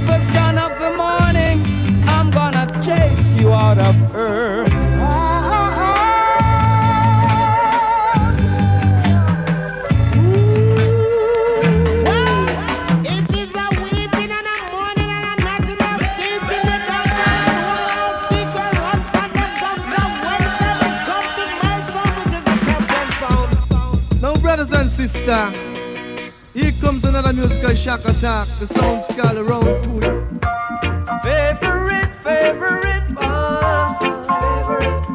beautiful son of the morning. I'm gonna chase you out of earth. Another musical shock attack. The sound skull around to you. Favorite, favorite one. Favorite.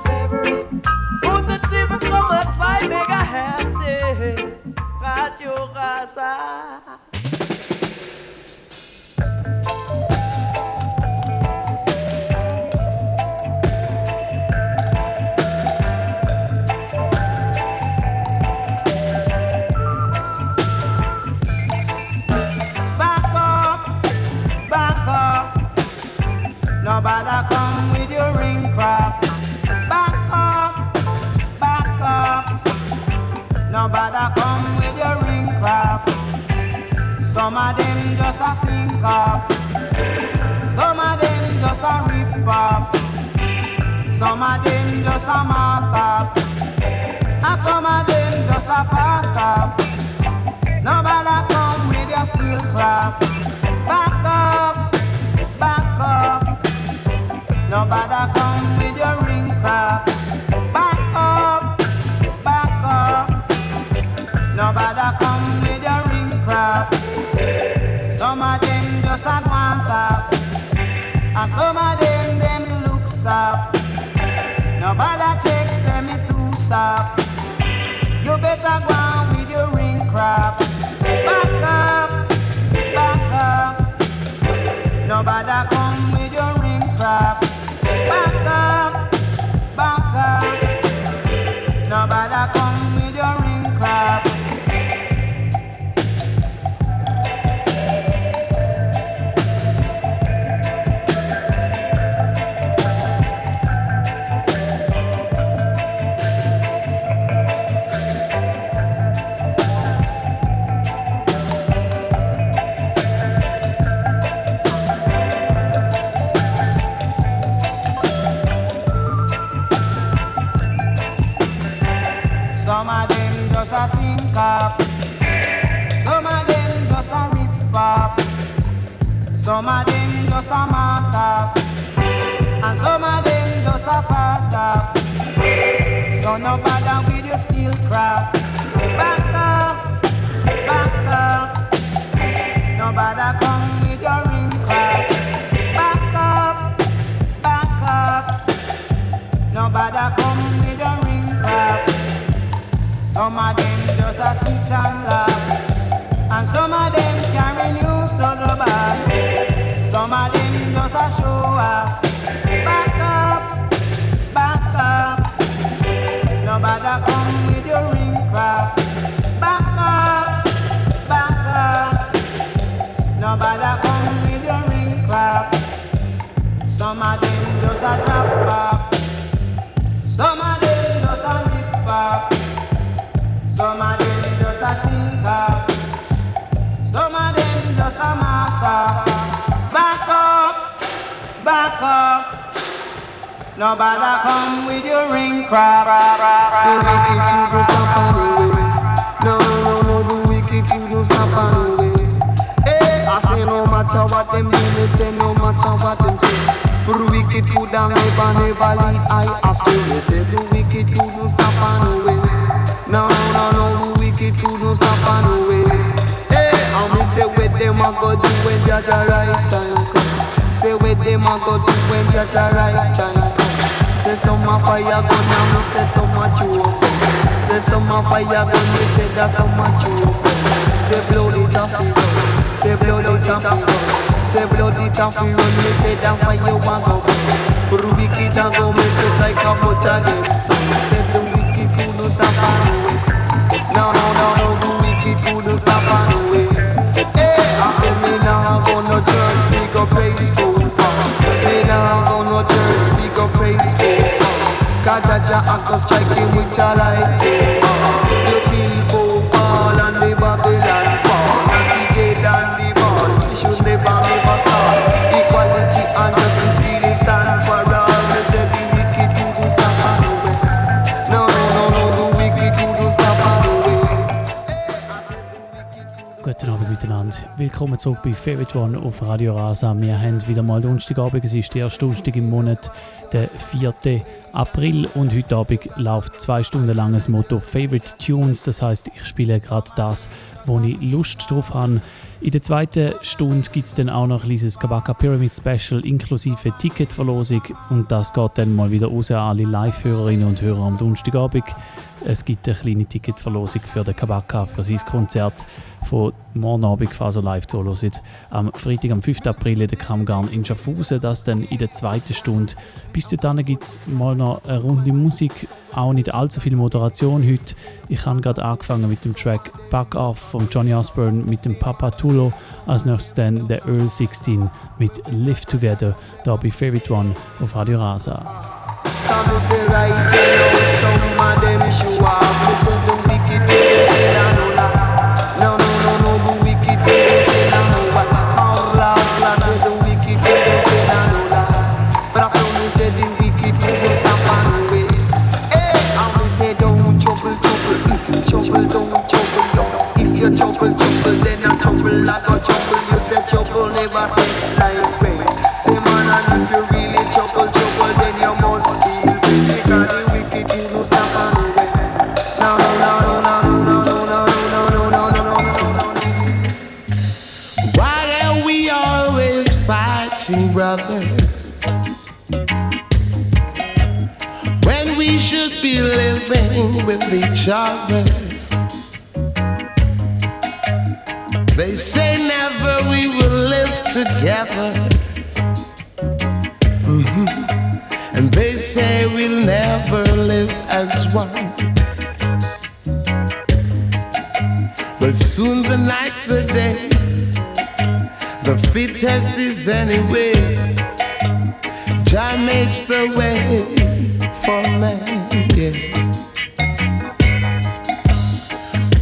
Some of them just a sink off. Some of them just a rip off. Some of them just a mass off. And some of them just a pass off. Nobody come with your skill craft. And some of them, them look soft. Nobody check, say me too soft. You better go on with your ring craft. Back up, back up. Nobody come Some of them just a mass off. And some of them just a pass off. So no bother with your skill craft. Back up, back up. No bother come with your ring craft. Back up, back up. No bother come with your ring craft. Some of them just a sit and laugh. And some of them carry news just a show off. Back up, back up. Nobody come with your ring craft. Back up, back up. Nobody come with your ring craft. Some of them just a drop off. Some of them just a rip off. Some of them just a sink off. Some of them just a mass off. Back up. Nobody come with your ring crap. The wicked don't stop the way. No, no, no, the wicked don't stop the way. Hey, I say no matter what them do, me say no matter what them say. But the wicked you down never, never lead I ask you. Me say the wicked you don't stop the way. No, no, no, the wicked you don't stop the way. Hey, I me say what them a go do when Jaja right time. Say what them a go do when Jaja right time. Say some a fire gun and me say some a choke. Say some a fire gun, me say that some a choke. Say it off it gun Say it off it gun Say blood it off it run, me say that fire want go. The wicked a go make it like a butt again So say the wicked who don't stop the way No, no, no, no, the wicked who don't stop on the way Hey, I say me nah go no church, we go praise Cause Jaja a strike him with a light miteinander. Willkommen zurück bei Favorite One auf Radio Rasa. Wir haben wieder mal Donnerstagabend, es ist der erste Donnerstag im Monat, der 4. April und heute Abend läuft zwei Stunden langes Motto Favorite Tunes. Das heißt, ich spiele gerade das, wo ich Lust drauf habe. In der zweiten Stunde gibt es dann auch noch ein kleines Kabaka Pyramid Special inklusive Ticketverlosung und das geht dann mal wieder raus an alle Live-Hörerinnen und Hörer am Donnerstagabend. Es gibt eine kleine Ticketverlosung für den Kabaka, für sein Konzert von morgen Abend also live zu hören. Am Freitag, am 5. April in der Kammgarn in Schaffhausen, das dann in der zweiten Stunde. Bis dahin gibt es mal noch eine Runde Musik, auch nicht allzu viel Moderation heute. Ich habe gerade angefangen mit dem Track Back Off von Johnny Osborne mit dem Papa Tulo. Als nächstes dann der Earl 16 mit Live Together, da bei Favorite One auf Radio Rasa. Come say right know some of them show off. Listen to wicked people, I know that. No, no, no, no, the wicked people, I know what. All loud, I say the wicked people, I know that. But I saw me say the wicked stop on the way. Hey, I me say don't trouble, trouble. If trouble, don't trouble, no. If you trouble, trouble, then I trouble, I go trouble. You say trouble, never say living with each other. They say never we will live together. Mhm. And they say we'll never live as one. But soon the nights are days. The fittest is anyway. Jah makes the way for man.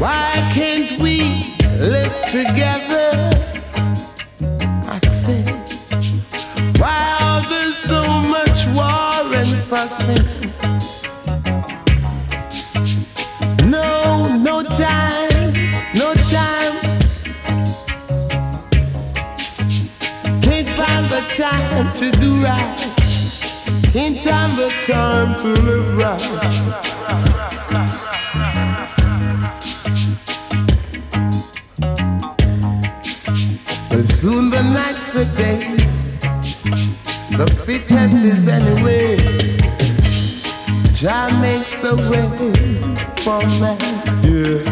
Why can't we live together? I say. Why are there so much war and fussing? No, no time, no time. Can't find the time to do right. Can't find the time to live right. Soon the nights are days. The fittest is anyway. Jah makes the way for man. Yeah.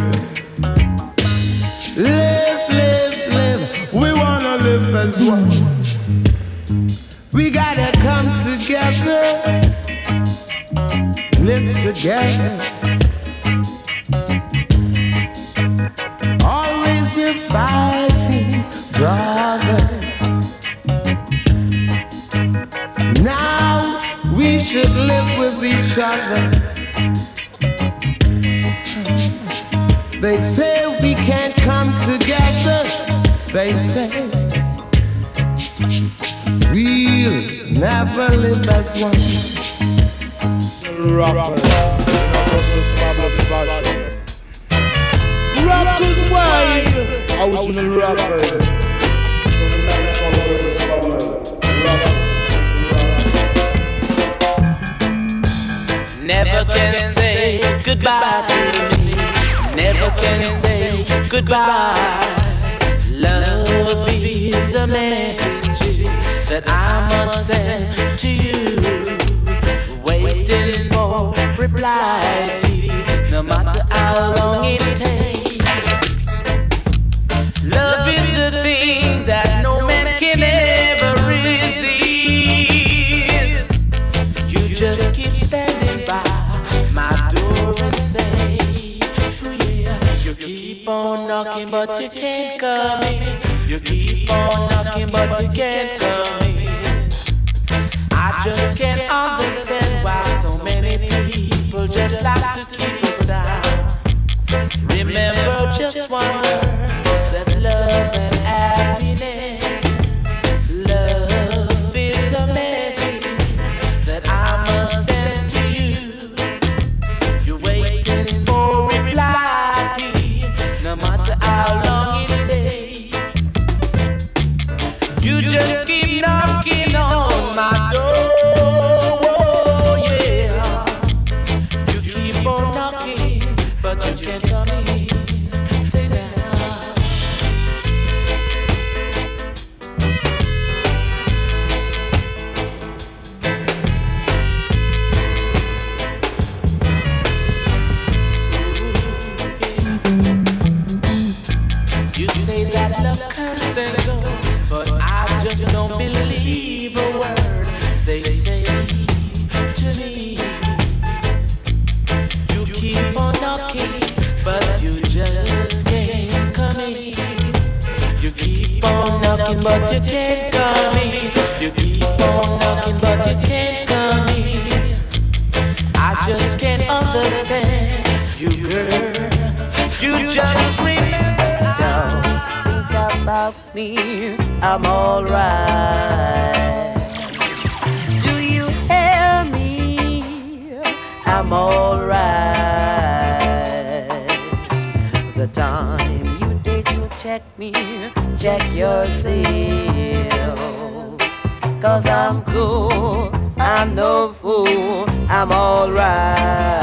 Live, live, live. We wanna live as one. We gotta come together. Live together. With other. They say we can't come together. They say we'll never live as one. Rappers wide, original rapper. Never can say goodbye to me. Never can say goodbye. Love is a message that I must send to you. Waiting for reply, no matter how long it takes. But you can't come in. You keep on knocking, but you can't come in. I just can't understand why so many people just like to keep us down. Remember just one word that love and yourself. Cause I'm cool, I'm no fool, I'm alright.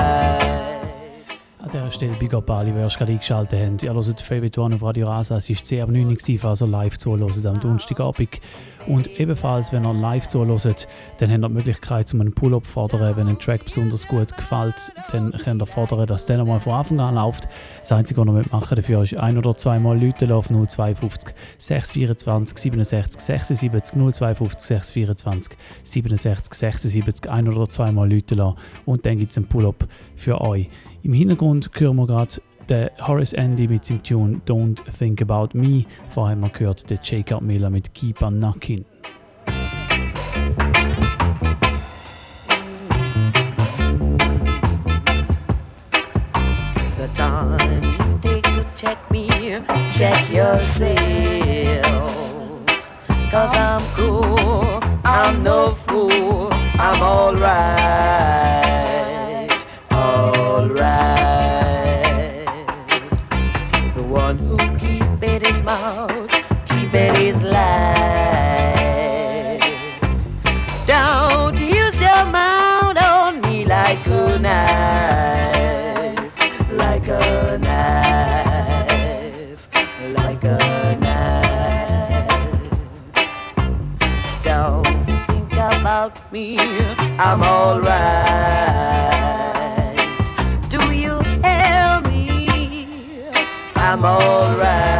Gerade eingeschaltet haben. Ihr hört Favorite One auf Radio Rasa. Es war 10 ab 9 Uhr, also live zuhören am Donnerstagabend. Und ebenfalls, wenn ihr live zuhört, dann habt ihr die Möglichkeit, um einen Pull-up zu fordern. Wenn ein Track besonders gut gefällt, dann könnt ihr fordern, dass der nochmal von Anfang an läuft. Das Einzige, was ihr machen dafür ist ein- oder zweimal Leute auf 052 624 67 76 052 624 67 76 ein- oder zweimal Leute lassen. Und dann gibt es einen Pull-up für euch. Im Hintergrund hören wir gerade der Horace Andy mit seinem Tune Don't Think About Me. Vorher haben wir gehört der Jacob Miller mit Keep on to check me, check yourself. Cause I'm me, I'm alright. Do you hear me? I'm alright.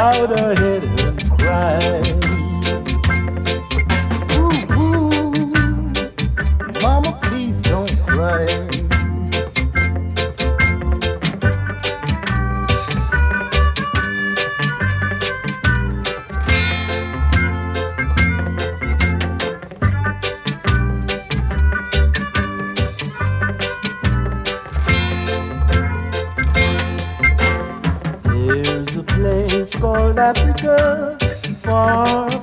Out of here. Africa, far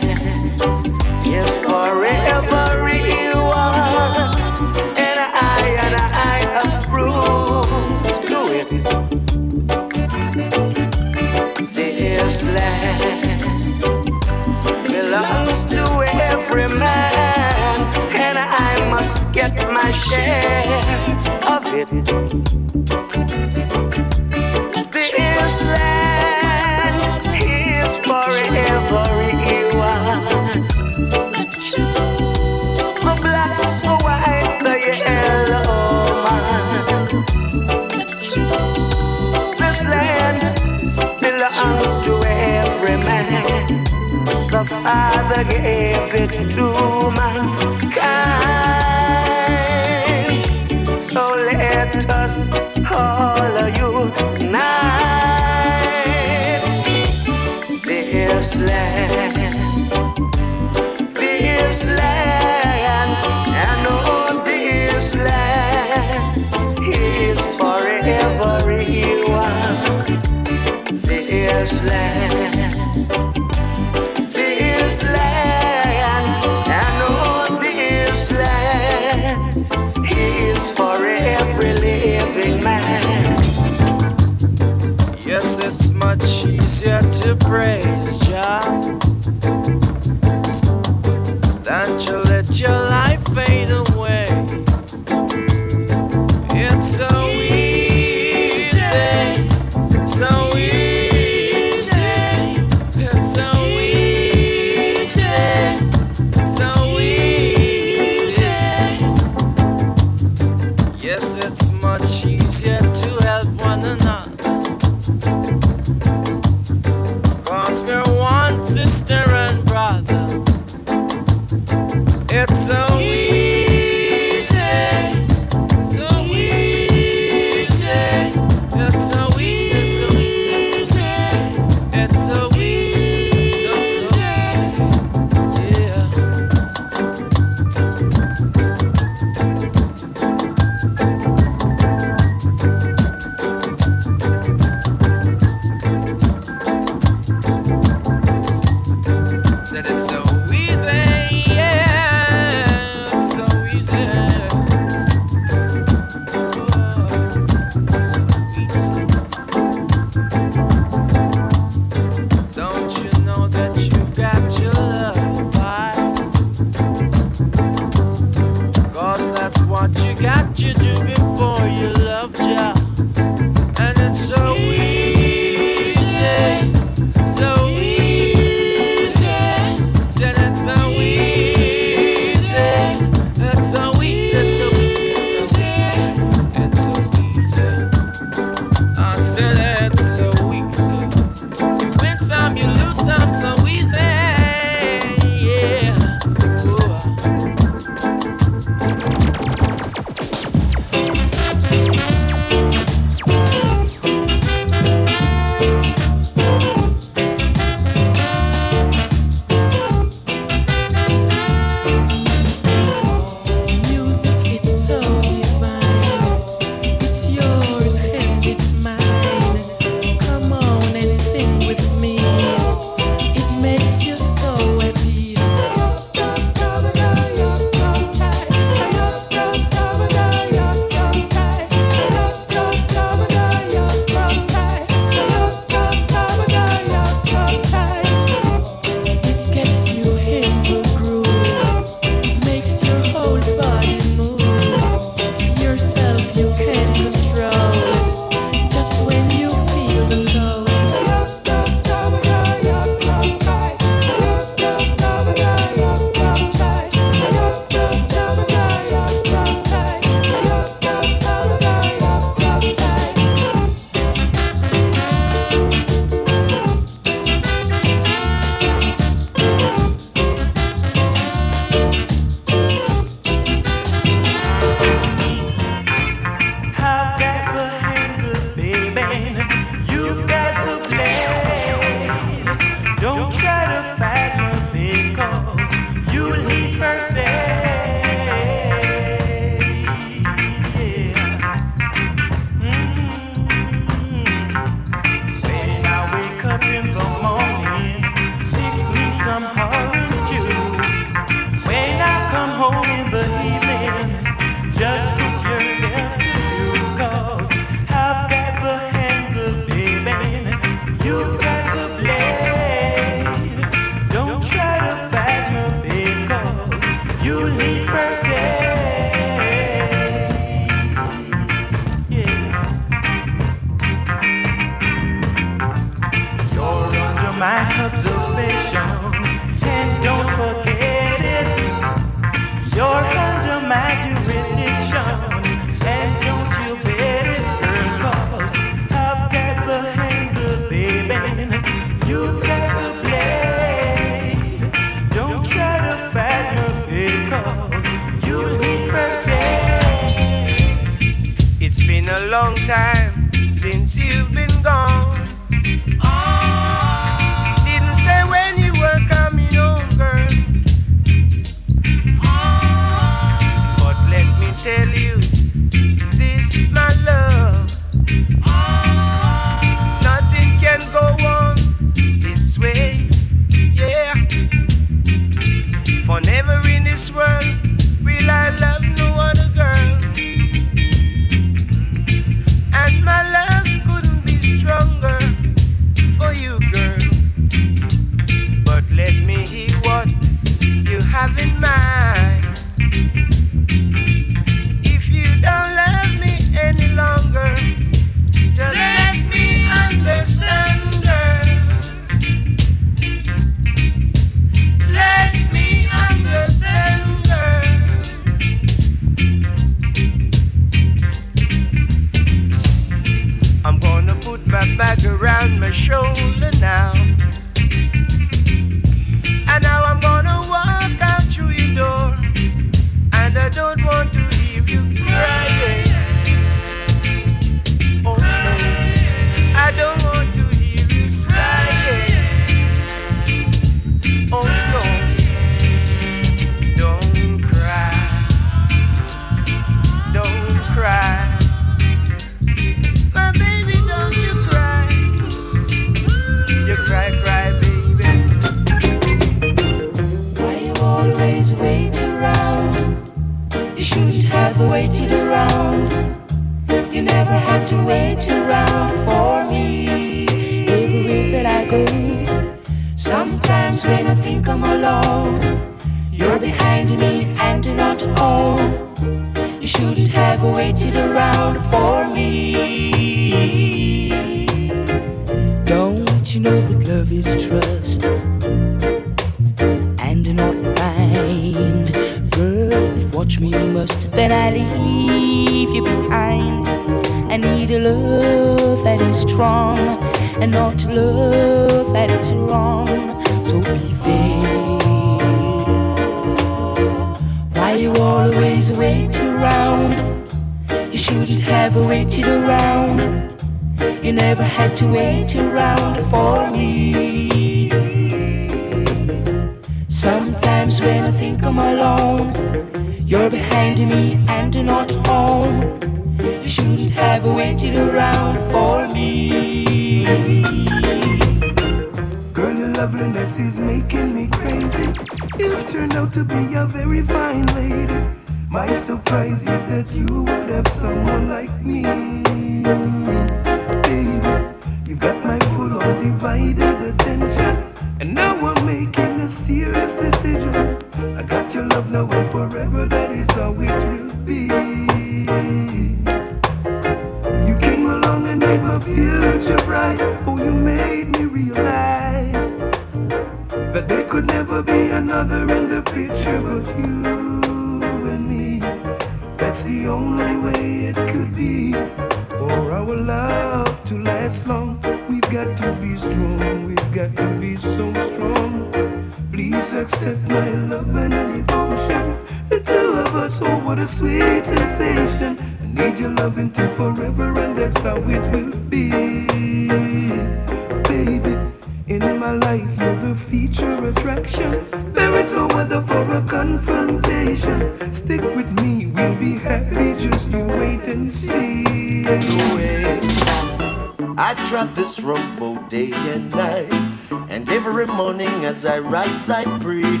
as I rise, I pray.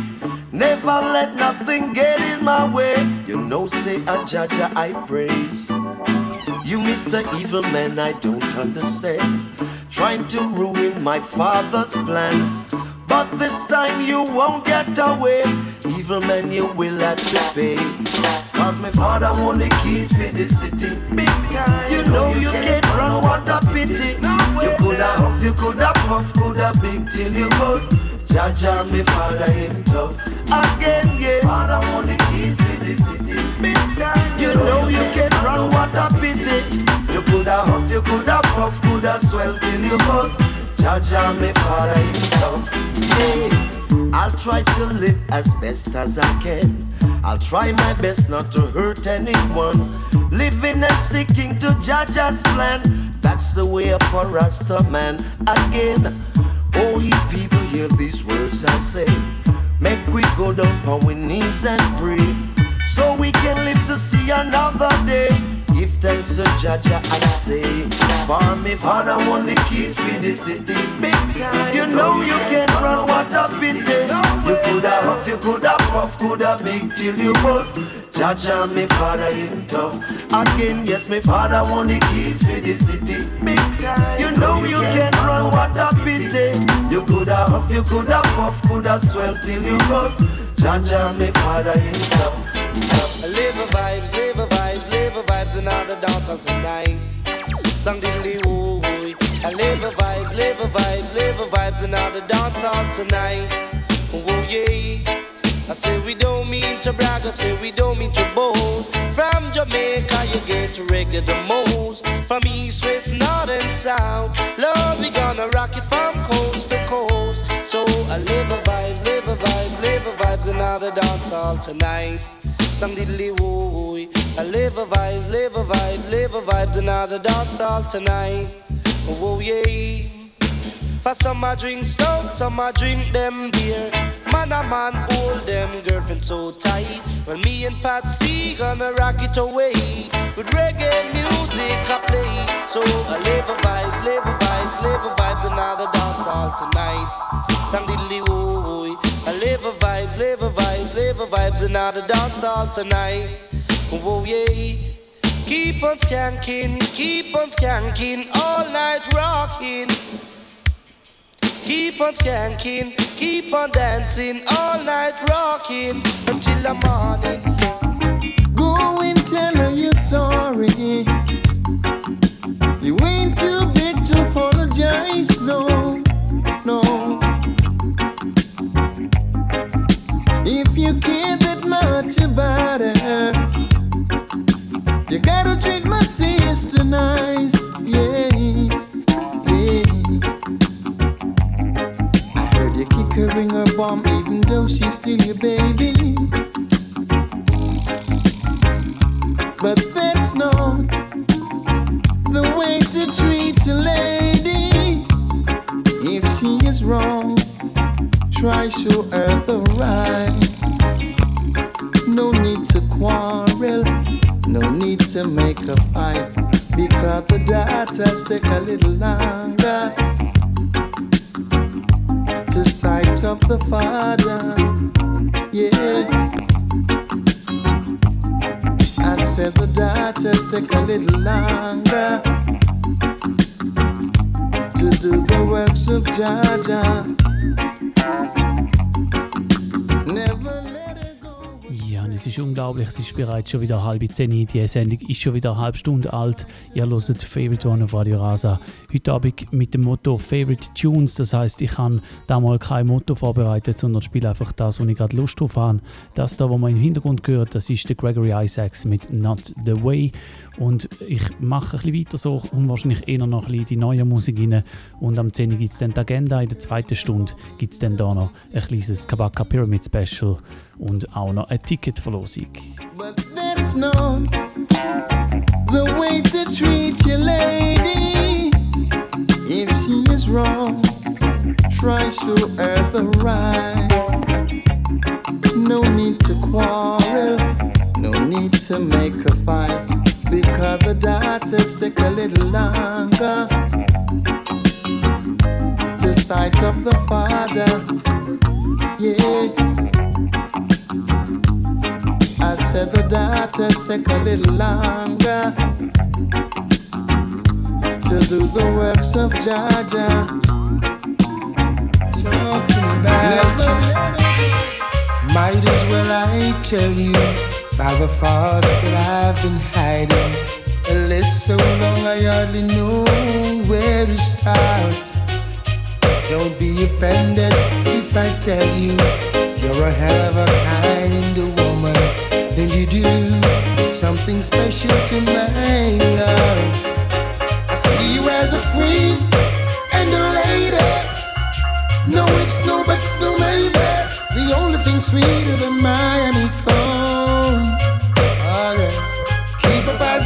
Never let nothing get in my way. You know, say I judge, I praise. You, Mr. Evil Man, I don't understand. Trying to ruin my father's plan. But this time you won't get away. Evil man, you will have to pay. Cause my father won the keys for the city. You know you can't run, what a pity. You could have huff, you could have puff, could have big till you goes. Jaja, me father, him tough. Again, yeah. Father, on the keys with the city. Big time. You know you can run, what a pity. You coulda huff, you coulda puff, coulda swell till you bust. Jaja, me father, him tough. Hey. I'll try to live as best as I can. I'll try my best not to hurt anyone. Living and sticking to Jaja's plan. That's the way for us to man again. Oh, ye people hear these words I say. Make we go down on our knees and pray, so we can live to see another day. Give thanks to Jaja, I say. For me, Father, want the keys for the city. You know you can run what a pity. You coulda huff, you coulda puff, coulda big till you bust. Jaja, me Father, him tough. Again, yes, me Father, want the keys for the city. You know you can run what a pity. You coulda huff, you coulda puff, coulda swell till you bust. Jaja, me Father, him tough. Live a vibes, live a vibes, live a vibes, another dance all tonight. Song diddly woo I live a vibes, live a vibes, live a vibes, another dance all tonight. Oh yeah. I say we don't mean to brag, I say we don't mean to boast. From Jamaica you get reggae the most. From east, west, north and south. Lord, we gonna rock it another dance all tonight. Some diddly woo I live a vibe, live a vibe, live a vibes, another dance all tonight. Oh yeah. For some I drink stout, some I drink them beer. Man a man hold them girlfriend so tight. Well me and Patsy gonna rock it away with reggae music I play. So I live a vibe, live a vibe, live a vibes, another dance all tonight. Dang diddly woo live a vibes, live a vibes, live a vibes, another dance all tonight. Oh yeah. Keep on skanking, keep on skanking, all night rocking. Keep on skanking, keep on dancing, all night rocking until the morning. Go and tell her you're sorry. If you care that much about her, you gotta treat my sister nice, yeah, yeah. I heard you kick her in her bum even though she's still your baby. But that's not the way to treat a lady. If she is wrong, try show her the right. No need to quarrel, no need to make a fight. Because the daughters take a little longer to sight up the father. Yeah. I said the daughters take a little longer to do the works of Jaja. Never let her go. Ja, und es ist unglaublich, es ist bereits schon wieder halb zehn. Die Sendung ist schon wieder eine halbe Stunde alt. Ihr hört Favorite One auf Radio Rasa. Heute Abend mit dem Motto Favorite Tunes. Das heißt, ich habe da mal kein Motto vorbereitet, sondern spiele einfach das, wo ich gerade Lust drauf habe. Das da, was man im Hintergrund hört, das ist der Gregory Isaacs mit Not the Way. Und ich mache ein bisschen weiter so und wahrscheinlich eher noch ein bisschen die neue Musik rein. Und am 10 gibt es dann die Agenda. In der zweiten Stunde gibt es dann da noch ein kleines Kabaka Pyramid Special und auch noch eine Ticketverlosung. But that's not the way to treat your lady. If she is wrong, try show her the right. No need to quarrel, no need to make a fight. Because the daughters take a little longer to sight of the father. Yeah. I said the daughters take a little longer to do the works of Jaja. Talking about. Might as well I tell you about the thoughts that I've been hiding. A list so long I hardly know where to start. Don't be offended if I tell you you're a hell of a kind of woman. And you do something special to my heart. I see you as a queen and a lady. No ifs, no buts, no maybe. The only thing sweeter than my honeycomb.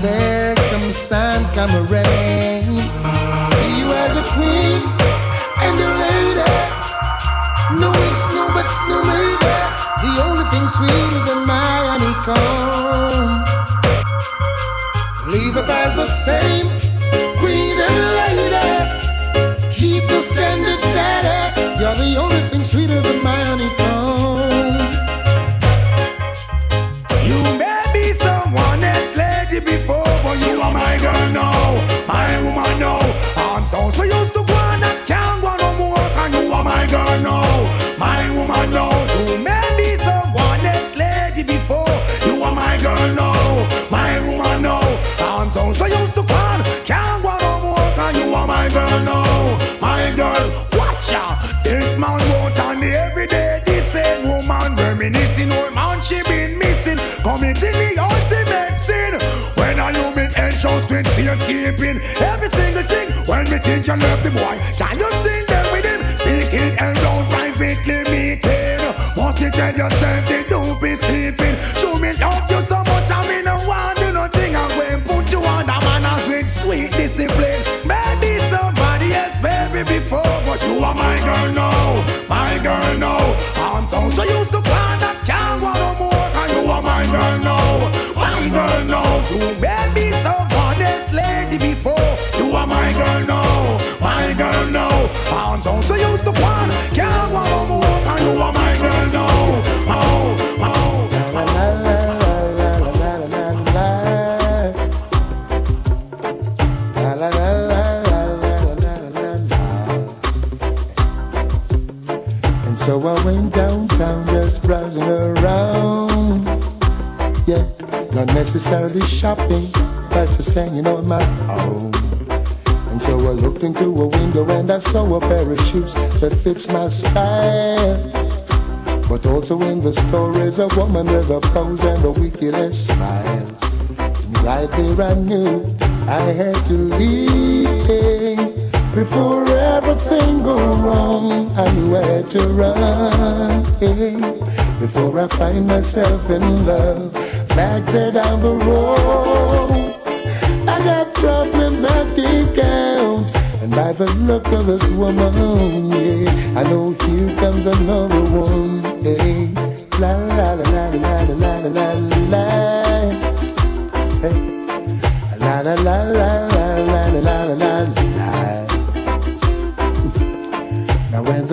There, come sun, come rain. See you as a queen and a lady. No ifs, no buts, no maybe. The only thing sweeter than my honeycomb. Leave up as the same, queen and lady. Keep the standard steady. You're the only thing sweeter than my honeycomb. Girl now, my woman now. You may be someone else lady before, you are my girl now, my woman now. I'm so so used to on, can't go no more, and you are my girl now, my girl. Watch out, this man won't on me every day. This same woman reminiscing, old man she been missing, committing the ultimate sin. When I you make entrance with safekeeping, every single thing. When me think you love the boy, yourself so I went downtown just browsing around. Yeah, not necessarily shopping, but just hanging on my own. And so I looked into a window and I saw a pair of shoes that fits my style. But also in the store is a woman with a pose and a wicked smile. And right there I knew I had to leave before everything go wrong. I knew had to run before I find myself in love back there down the road. I got problems I can't count, and by the look of this woman, yeah, I know here comes another one. Hey, la la la la la la la la la. Hey. La la la la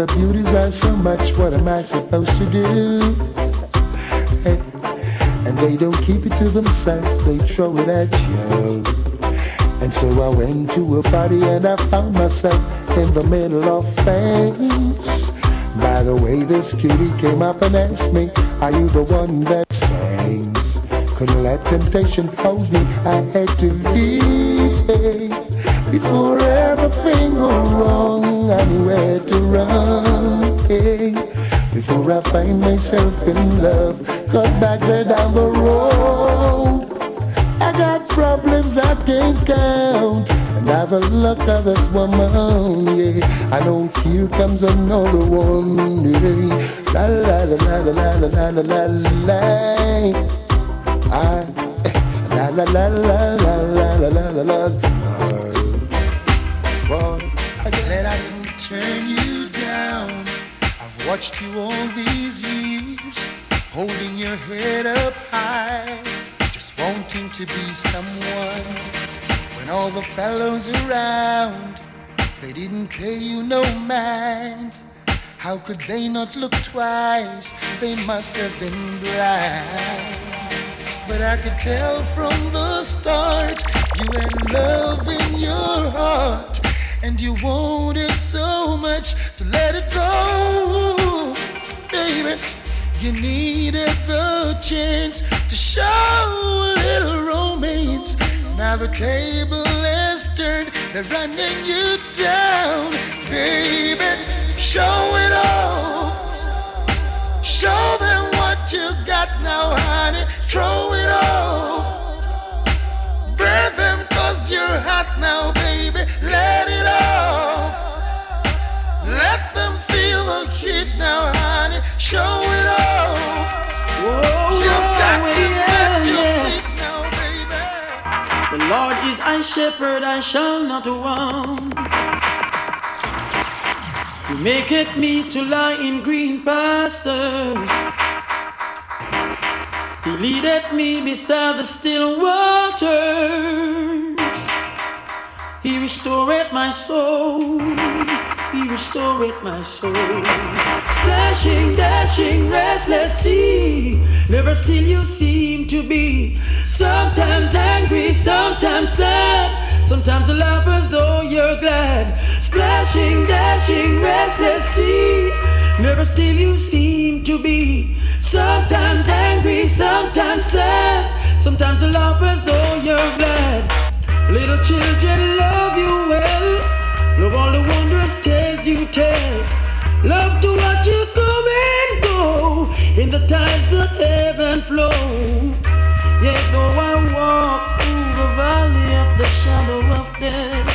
Now when the beauties are so much, what am I supposed to do? And they don't keep it to themselves, they throw it at you. And so I went to a party and I found myself in the middle of things. By the way, this cutie came up and asked me, Are you the one that sings? Couldn't let temptation hold me, I had to leave. Before everything go wrong, I knew where to run. Hey, before I find myself in love, cause back there down the road, I got problems I can't count. And I've a look of this woman, yeah. I know here comes another one, yeah. La la la la la la la la la la. I, la la la la la la la la la watched you all these years, holding your head up high, just wanting to be someone. When all the fellows around, they didn't pay you no mind. How could they not look twice? They must have been blind. But I could tell from the start you had love in your heart, and you wanted so much to let it go, baby. You needed the chance to show a little romance. Now the table has turned, they're running you down, baby. Show it off. Show them what you got now, honey. Throw it off. Burn them cause is your hat now, baby. Let it off. Let them feel the heat now, honey. Show it off. you got to get your feet now, baby. The Lord is my shepherd, I shall not want. You maketh me to lie in green pastures. He leadeth me beside the still waters. He restored my soul. He restored my soul. Splashing, dashing, restless sea. Never still you seem to be. Sometimes angry, sometimes sad. Sometimes you laugh as though you're glad. Splashing, dashing, restless sea. Never still you seem to be. Sometimes angry, sometimes sad. Sometimes you laugh as though you're glad. Little children love you well. Love all the wondrous tales you tell. Love to watch you come and go in the tides that heaven flow. Yet though I walk through the valley of the shadow of death,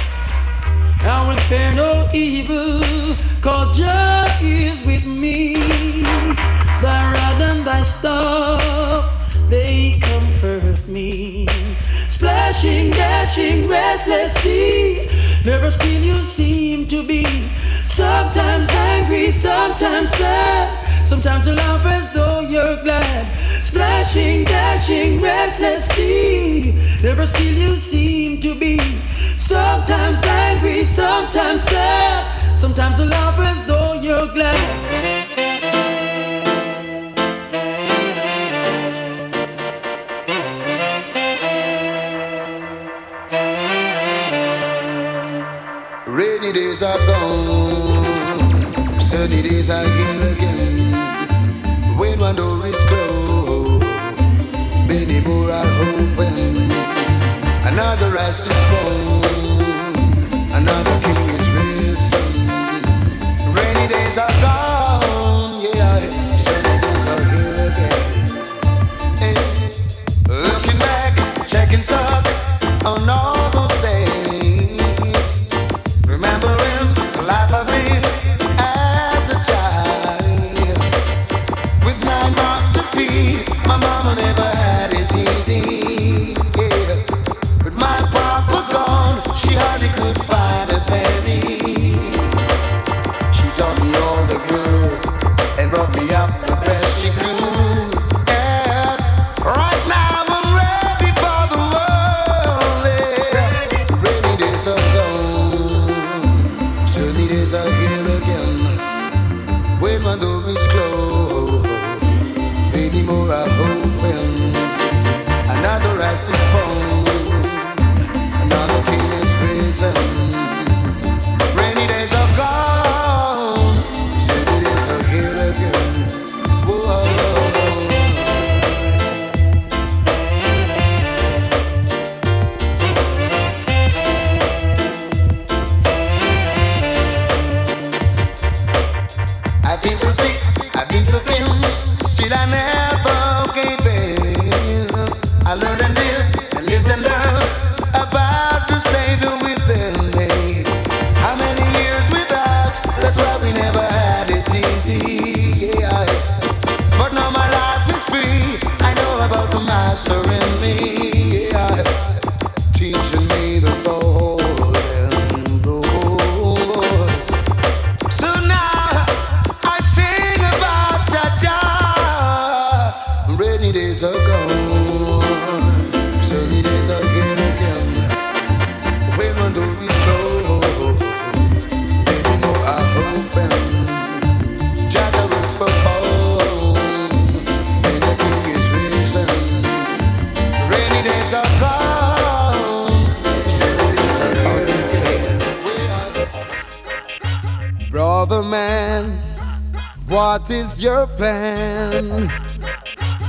I will fear no evil, cause is with me. Thy rod and thy staff, they comfort me. Dashing, restless sea, never still you seem to be. Sometimes angry, sometimes sad, sometimes you laugh as though you're glad. Splashing, dashing, restless sea, never still you seem to be. Sometimes angry, sometimes sad, sometimes you laugh as though you're glad. Are gone, sunny days are here again. When one door is closed, many more are open. Another rise is born, another king is risen. Rainy days are gone,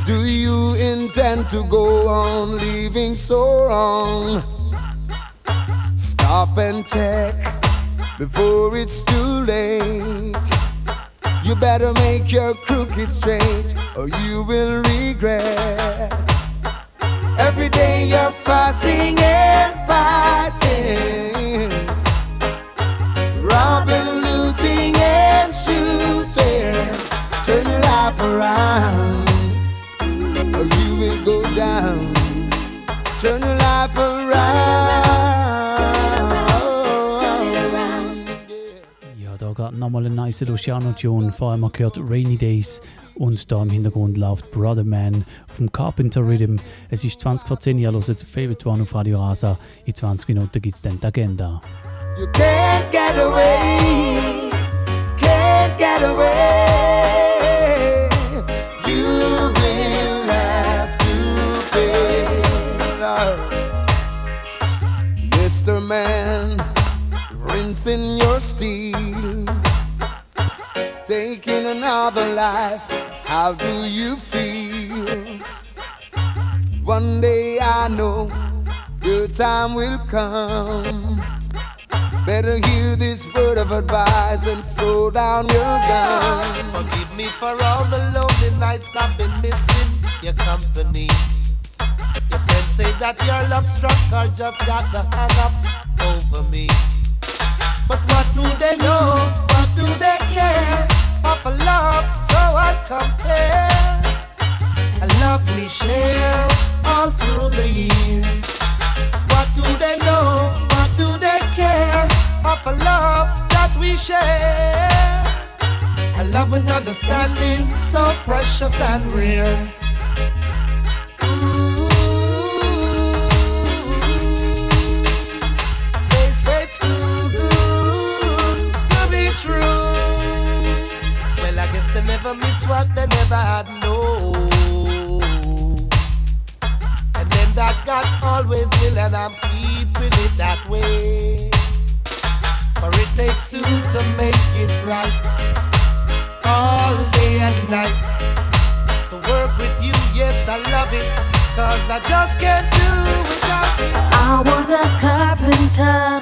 Do you intend to go on living so wrong? Stop and check before it's too late. You better make your crooked straight or you will regret. Every day you're fasting and fighting, robbing, Life around, or you will go down. Turn your life around. Ja, da geht nochmal eine nice Luciano-Tune. Vor allem gehört Rainy Days und da im Hintergrund läuft Brother Man vom Carpenter Rhythm. Es ist 20 vor 10 Uhr, hört Favorite One auf Radio Rasa. In 20 Minuten gibt es dann die Agenda. You can't get away, can't get away. Rinsing your steel, taking another life. How do you feel? One day I know your time will come. Better hear this word of advice and throw down your gun. Forgive me for all the lonely nights I've been missing your company. Your friends say that your love struck or just got the hang-ups over me. But what do they know? What do they care? Of a love so uncompared. A love we share all through the years. What do they know? What do they care? Of a love that we share. A love with understanding, so precious and rare. Ooh, They say it's true. Well, I guess they never miss what they never had, no. And then that God always will, and I'm keeping it that way. For it takes two to make it right. All day and night. To work with you, yes, I love it. Cause I just can't do without it. I want a carpenter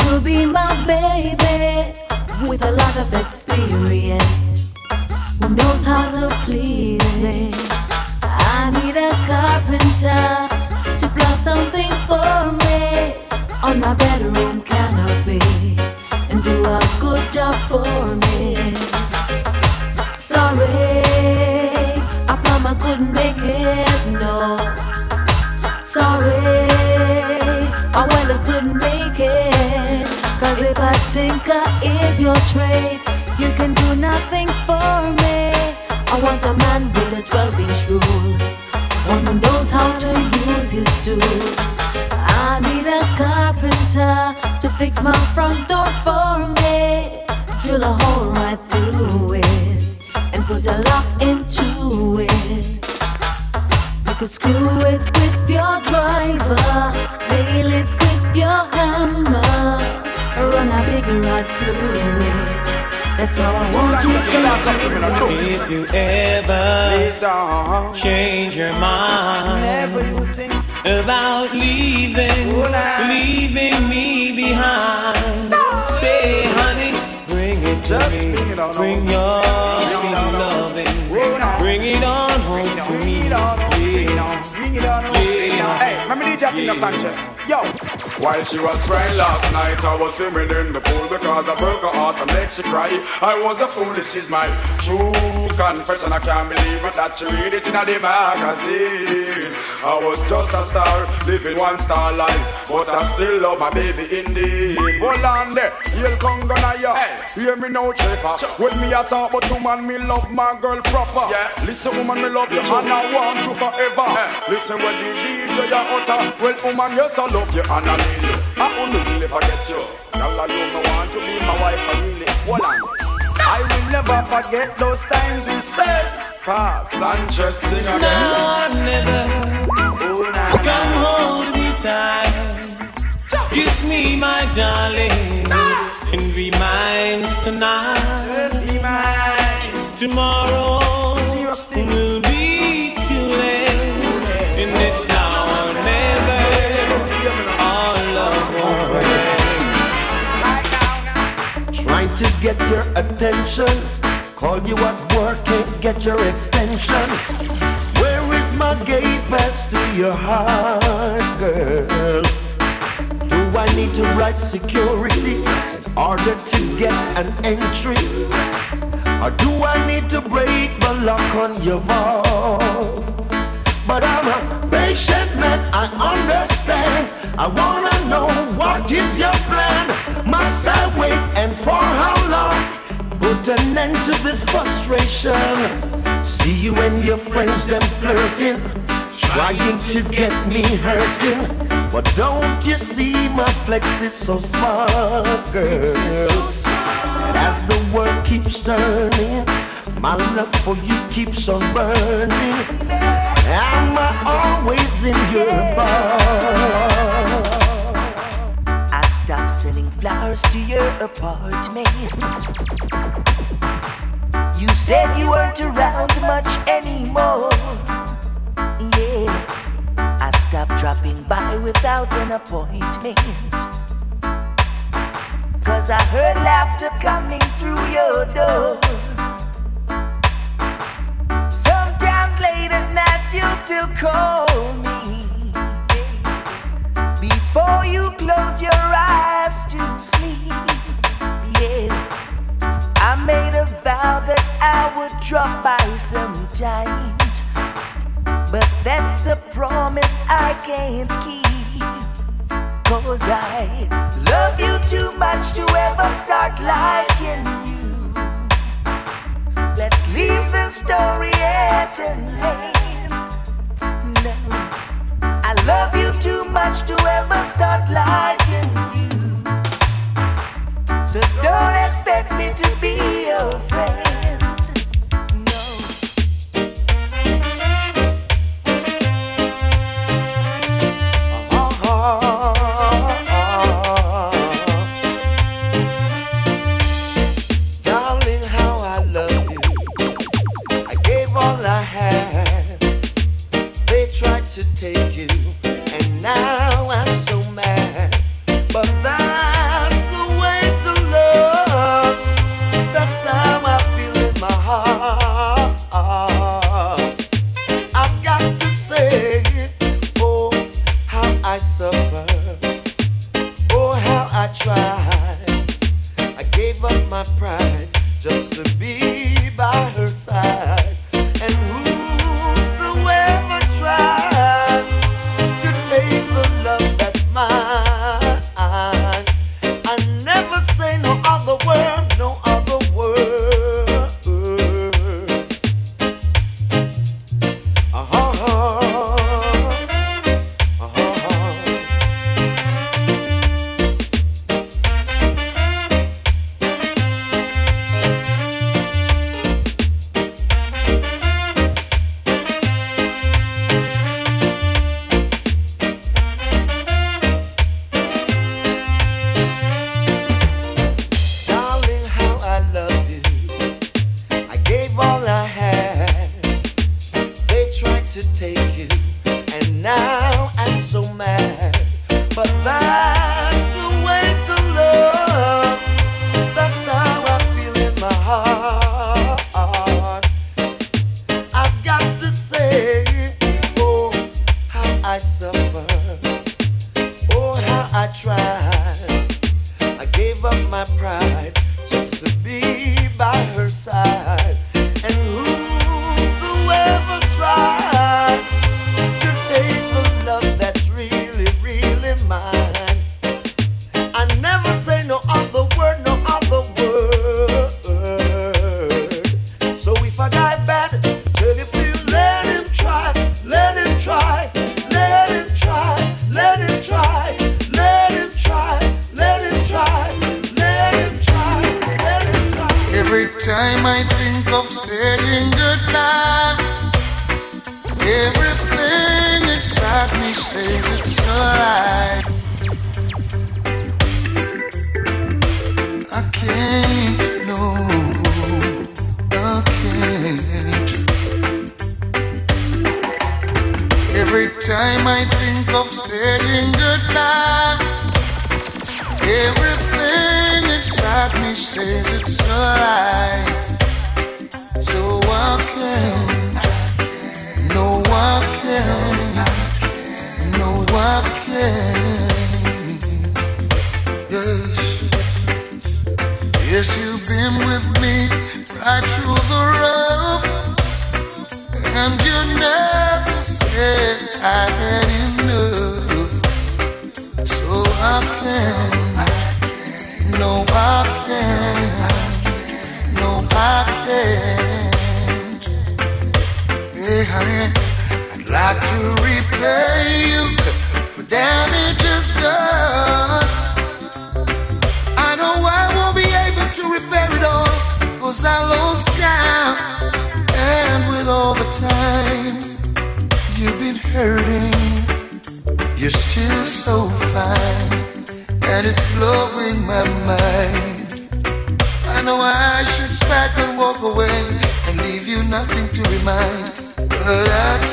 to be my baby with a lot of experience who knows how to please me. I need a carpenter to plug something for me on my bedroom canopy and do a good job for me. Sorry, I promise I couldn't make it, no. Sorry, I well I couldn't make it. Cause if tinker is your trade, you can do nothing for me. I want a man with a 12 inch rule, one who knows how to use his tool. I need a carpenter to fix my front door for me. Drill a hole right through it and put a lock into it. You could screw it with your driver, nail it with your hammer, run a big rod through it. That's all I want you to do. If you ever change your mind about leaving, leaving me behind, say, honey, bring it to me. Bring your sweet loving. Bring it on home to me. Yeah. Hey, let me DJ Tina Sanchez. Yo. While she was crying last night, I was swimming in the pool because I broke her heart and make she cry. I was a fool, foolish, she's my true confession. I can't believe it that she read it in a magazine. I was just a star, living one star life, but I still love my baby indeed. Hold on there, you'll come gonna ya. Hear me now, Trevor. When me a talk about woman, me love my girl proper. Yeah. Listen, woman, me love you and I want you forever. Listen when the DJ utter, well, woman, yes I love you and I. I only really forget you. Girl, I want to be my wife, I really. Hold on. I will never forget those times we spent. Fast Sanchez sing again. Now never oh, come hold me tight. Kiss me, my darling, and be mine tonight. Tomorrow get your attention. Call you at work, can't get your extension. Where is my gate pass to your heart, girl? Do I need to write security in order to get an entry? Or do I need to break the lock on your vault? But I'm a patient man, I understand. I wanna know what is your plan? Must I wait and for how long? Put an end to this frustration. See you and your friends them flirting, trying to get me hurting. But don't you see my flex is so smart, girl? As the world keeps turning, my love for you keeps on burning. Am I always in your thoughts? Flowers to your apartment. You said you weren't around much anymore. Yeah, I stopped dropping by without an appointment. Cause I heard laughter coming through your door. Sometimes late at night you still call me. Before you close your eyes to sleep. Yeah. I made a vow that I would drop by sometimes. But that's a promise I can't keep. Cause I love you too much to ever start liking you. Let's leave the story at an end. No, love you too much to ever start liking you. So don't expect me to be your friend. Darling, how I love you. I gave all I had. They tried to take you,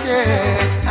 I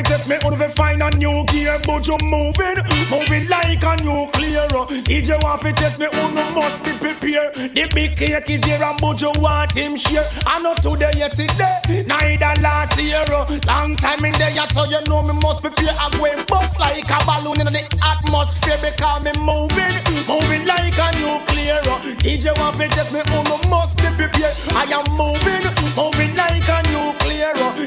To test me out of find a new gear, but you moving, moving like a nuclear. DJ want to test me out, no must be prepared. The big cake is here, and but you want him share. I know today, yesterday, neither last year. Long time in there, so you know me must prepare. I'm going bust like a balloon in the atmosphere because me moving, moving like a nuclear. DJ want to test me out, no must be prepared. I am moving, moving like a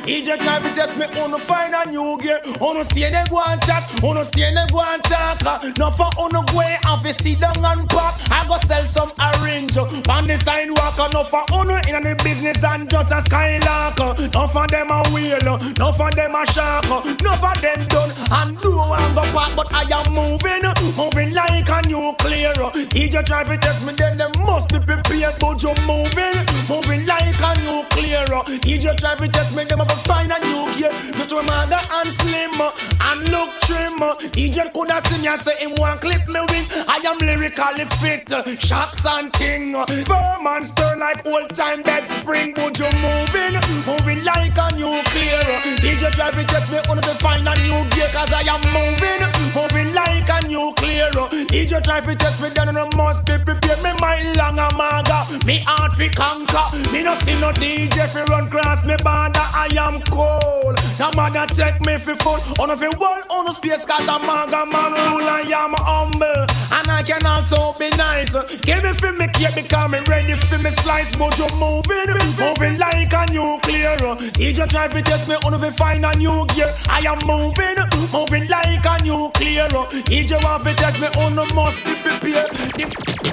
DJ try to test me, wanna find a new gear. Wanna stay there go and chat, wanna stay there go and talk. Uh, no for wanna go and fi sit down and pop. I go sell some orange uh, on the sidewalk. Uh, no for wanna in the business and just a skylark. No for them a wheel, no for them a shark. No for them done and do and go back. But I am moving, moving like a nuclear. DJ try to test me, then they must be prepared. But you moving, moving like a nuclear. DJ try to test me, them have to find a new gear. Not to mother and slim uh, and look trim. Uh. DJ coulda see me and say him want clip me wing. I am lyrically fit, uh, shots and ting. Firm and like old time dead spring. But you moving, moving like a nuclear. DJ try to test me, wanna to find a new gear. Cause I am moving, moving like a nuclear. DJ try to test me, then I must be prepared. Me mind long a maga, me heart fi conquer. Me no see no DJ fi run cross me border. I am cold. No matter take me fi full. On a fi wall, on a space, cause I'm maga man rule. I am humble, and I can also be nice. Give me fi me cake because me ready fi me slice. But you moving, moving like a nuclear. DJ try to test me, on a fi find a new gear. I am moving, moving like a nuclear. DJ want fi test me, on a must be prepared.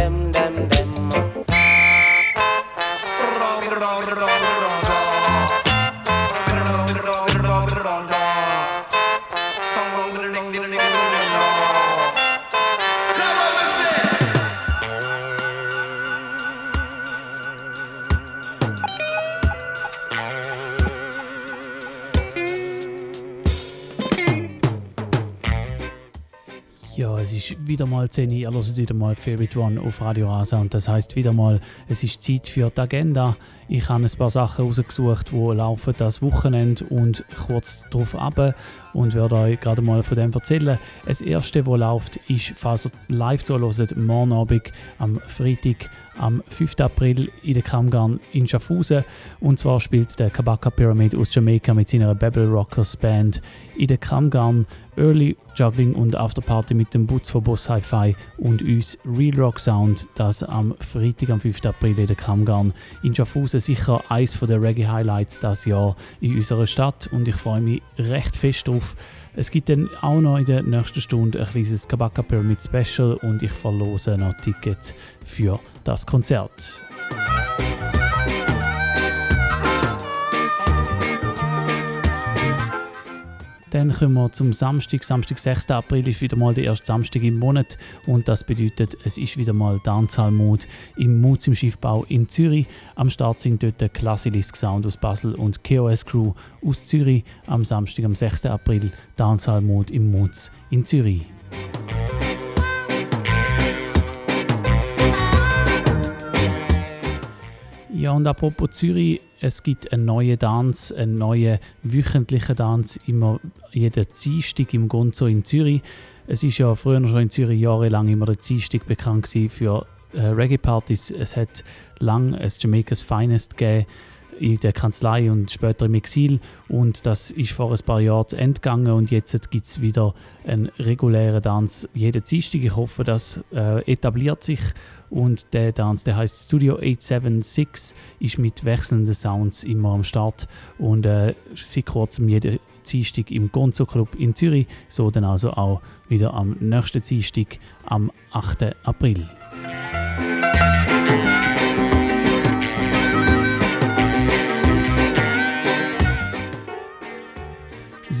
Wieder mal 10 Uhr, ihr hört wieder mal Favorite One auf Radio Rasa und das heißt wieder mal, es ist Zeit für die Agenda. Ich habe ein paar Sachen rausgesucht, die laufen das Wochenende und kurz darauf ab und werde euch gerade mal von dem erzählen. Das erste, was läuft, ist, falls ihr live zuhört, morgen Abend am Freitag am 5. April in der Kramgarn in Schaffhausen. Und zwar spielt der Kabaka Pyramid aus Jamaika mit seiner Babel Rockers Band in der Kramgarn Early Juggling und Afterparty mit dem Butz von Boss Hi-Fi und uns Real Rock Sound, das am Freitag, am 5. April in der Kramgarn in Schaffhausen sicher eins der Reggae Highlights das Jahr in unserer Stadt und ich freue mich recht fest drauf. Es gibt dann auch noch in der nächsten Stunde ein kleines Kabaka Pyramid Special und ich verlose noch Tickets für das Konzert. Dann kommen wir zum Samstag. Samstag, 6. April ist wieder mal der erste Samstag im Monat und das bedeutet, es ist wieder mal Dancehall-Mode im Moods im Schiffbau in Zürich. Am Start sind dort der Classilisk Sound aus Basel und KOS Crew aus Zürich. Am Samstag, am 6. April Dancehall-Mode im Moods in Zürich. Ja, und apropos Zürich, es gibt einen neuen Tanz, einen neuen wöchentlichen Tanz, immer jeden Dienstag im Gonzo in Zürich. Es ist ja früher schon in Zürich jahrelang immer der Dienstag bekannt für äh, Reggae-Partys. Es hat lang ein Jamaikas Finest gegeben in der Kanzlei und später im Exil. Und das ist vor ein paar Jahren zu Ende gegangen und jetzt gibt es wieder einen regulären Tanz jeden Dienstag. Ich hoffe, das äh, etabliert sich und der Tanz, der heißt Studio 876, ist mit wechselnden Sounds immer am Start und äh, seit kurzem jeden Dienstag im Gonzo Club in Zürich, so dann also auch wieder am nächsten Dienstag am 8. April.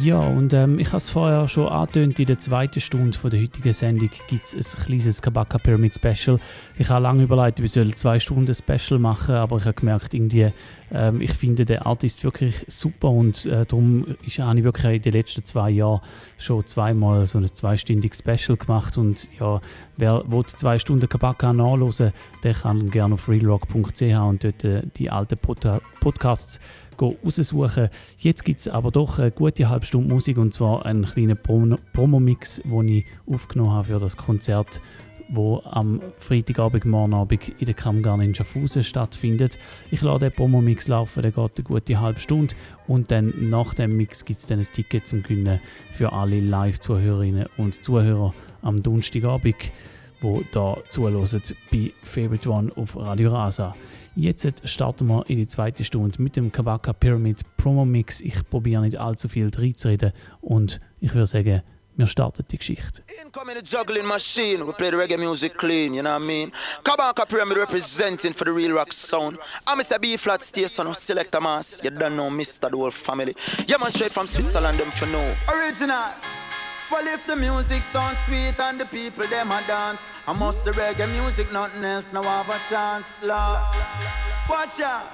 Ja, und ähm, ich habe es vorher schon angetönt, in der zweiten Stunde der heutigen Sendung gibt es ein kleines Kabaka Pyramid Special. Ich habe lange überlegt, wir sollen zwei Stunden Special machen, aber ich habe gemerkt, irgendwie, ähm, ich finde den Artist wirklich super und äh, darum ist, ich wirklich in den letzten zwei Jahren schon zweimal so ein zweistündiges Special gemacht und ja, wer will zwei Stunden Kabaka nachhören, der kann gerne auf realrock.ch und dort äh, die alten Pod Podcasts raussuchen. Jetzt gibt es aber doch eine gute halbe Stunde Musik und zwar einen kleinen Promo-Mix, den ich aufgenommen habe für das Konzert wo am Freitagabend, morgen Abend in der Kammgarn in Schaffhausen stattfindet. Ich lasse den Promo-Mix laufen, der geht eine gute halbe Stunde und dann nach dem Mix gibt es dann ein Ticket zum Gewinnen für alle Live-Zuhörerinnen und Zuhörer am Donnerstagabend, wo da zuhören bei Favorite One auf Radio Rasa. Jetzt starten wir in die zweite Stunde mit dem Kawaka Pyramid Promo Mix. Ich probiere nicht allzu viel reinzureden und ich würde sagen, wir starten die Geschichte. Incoming the juggling machine, we play the reggae music clean, you know what I mean? Kabaka Pyramid representing for the real rock sound. I'm Mr. B flat station of Selector Mass. You don't know Mr. The whole family. Yeah, man, straight from Switzerland, them for know. Original. Well, if the music sounds sweet and the people them a dance, I must the reggae music, nothing else, now have a chance, Lord. Watch out.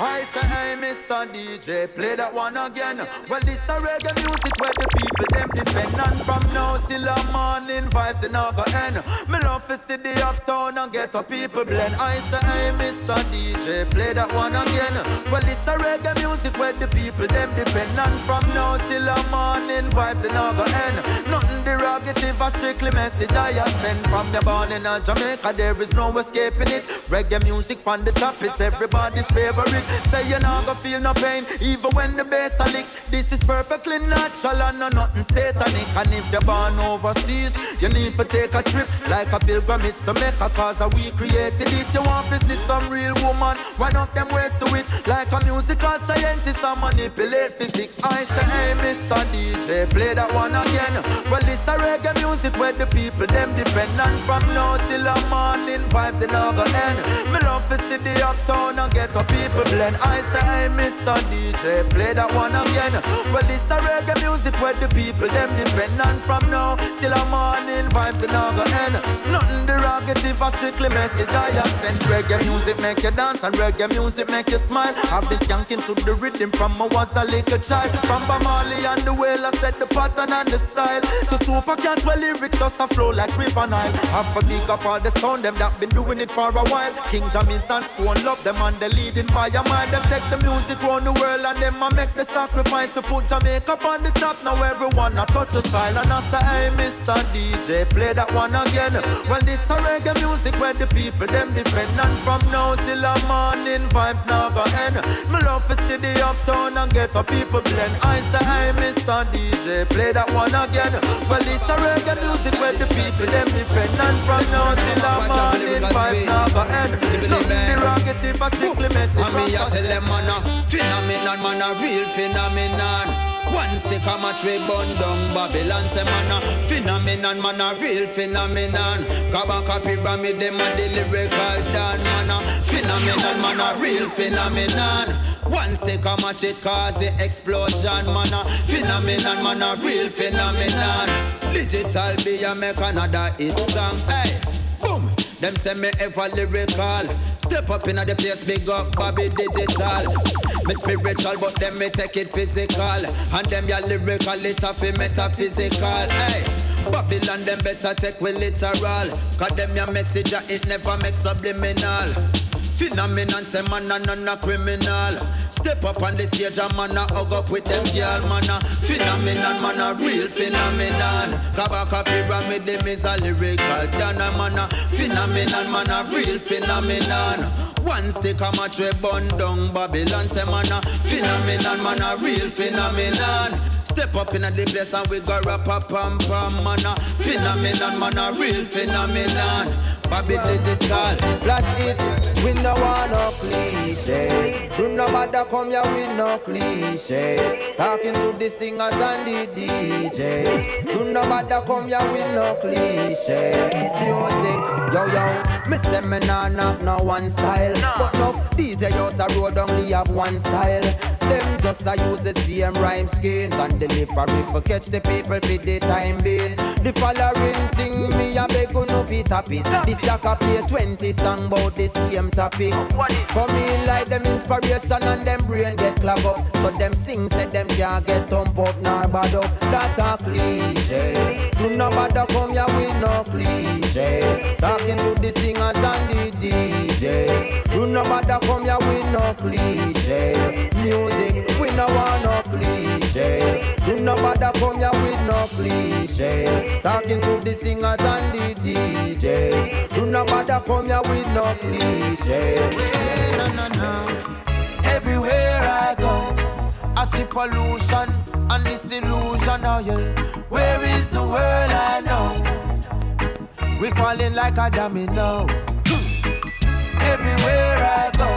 I say, hey, Mr. DJ, play that one again. Well, this a reggae music where the people them defend. And from now till the morning, vibes in our end. Me love to see the uptown and get a people blend. I say, hey, Mr. DJ, play that one again. Well, this a reggae music where the people them defend. And from now till the morning, vibes in our end. Nothing derogative, a strictly message I send from the born in Jamaica. There is no escaping it. Reggae music from the top, it's everybody's favorite. Say you're not gonna feel no pain, even when the bass a lick. This is perfectly natural and no nothing satanic. And if you're born overseas, you need to take a trip like a pilgrimage to Mecca, cause we created it. You want to see some real woman, run up them ways to it. Like a musical scientist, I manipulate physics. I say, hey, Mr. DJ, play that one again. Well, this a reggae music where the people them depend on from now till the morning vibes in our end. Me love to see the uptown and get a people blend. I say, Mr. DJ, play that one again. Well, this a reggae music where the people them depend on from now till the morning vibes and in our end. Nothing derogative, a strictly message I just sent. Reggae music make you dance and reggae music make you smile. I've been skanking to the rhythm from I was a little child. From Bob Marley and the whale, I set the pattern and the style. To super cat, where lyrics just a flow like river Nile. Have a big up all the sound, them that been doing it for a while. King Jammy's and Stone love them and they leading by a mile. Them take the music round the world and them a make the sacrifice to put Jamaica on the top. Now everyone a touch the style and I say, hey, Mr. DJ, play that one again. Well, this a reggae music where the people them defend and from now till the morning vibes go end. Me love to see the uptown and get a people blend. I say, hey, Mr. DJ, play that one again. Well, this a reggae music where the people them defend and from now till the morning vibes go end. Nothing derogative, a strictly message. Me a tell them man a phenomenon, man a real phenomenon. One stick a match we burn down Babylon say man a phenomenon, man a real phenomenon. Kabaka pyramid them a the lyrical dan man a phenomenon, man a real phenomenon. One stick a match it cause the explosion man a phenomenon, man a real phenomenon. Digital be a make another hit song. Hey, boom. Them say me ever lyrical. Step up inna the place, big up Bobby Digital. Me spiritual, but them me take it physical. And them ya lyrical, it a fi metaphysical. Hey. Babylon them better take we literal Cause them your message it never make subliminal Phenomenon, say man, a non a criminal. Step up on the stage, a man a hug up with them girl, man a phenomenon, man a real phenomenon. Kabaka pyramid, them is a lyrical dana, man a phenomenon, man a real phenomenon. One stick a match we bun down Babylon, say man a phenomenon, man a real phenomenon. Step up in the place and we go rap a pam pam man a phenomenon, man a real phenomenon. Bobby digital, flash it. We no want no cliche. Do no bother come here with no cliche. Talking to the singers and the DJs. Do no bother come here with no cliche. Music, yo yo. Me say me nah knock no one style, but no DJ out the road only have one style. Them just a use the same rhyme schemes and delivery for catch the people for the time being. The following thing me a beg you no fit tap it. This jack a play 20 song about the same topic. Come in like them inspiration and them brain get clog up. So them sing say them can't get thump up nor bad up. That a cliche. Do no bother come here with no cliche. Talking to the singers and the DJs. Do no bother come here with no cliche. Music, we no want no cliche. Do no bother come here with no cliche. Talking to the singers and the DJs. Do no bother come here with no cliche. no, no, no. Everywhere I go, I see pollution and disillusion. Oh yeah, where is the world I know? We falling like a domino. Everywhere I go,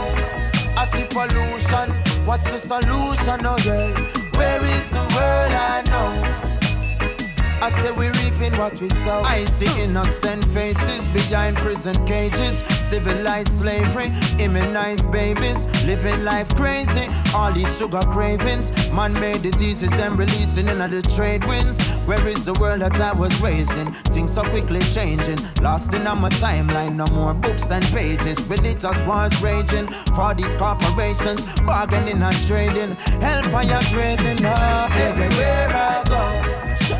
I see pollution. What's the solution? Oh yeah, where is the world I know? I say we reaping what we sow. I see innocent faces behind prison cages. Civilized slavery, immunized babies, living life crazy. All these sugar cravings, man-made diseases, them releasing in the trade winds. Where is the world that I was raised in? Things so quickly changing, lost in my timeline. No more books and pages. Religious wars raging for these corporations, bargaining and trading. Hellfire's raising up everywhere I go.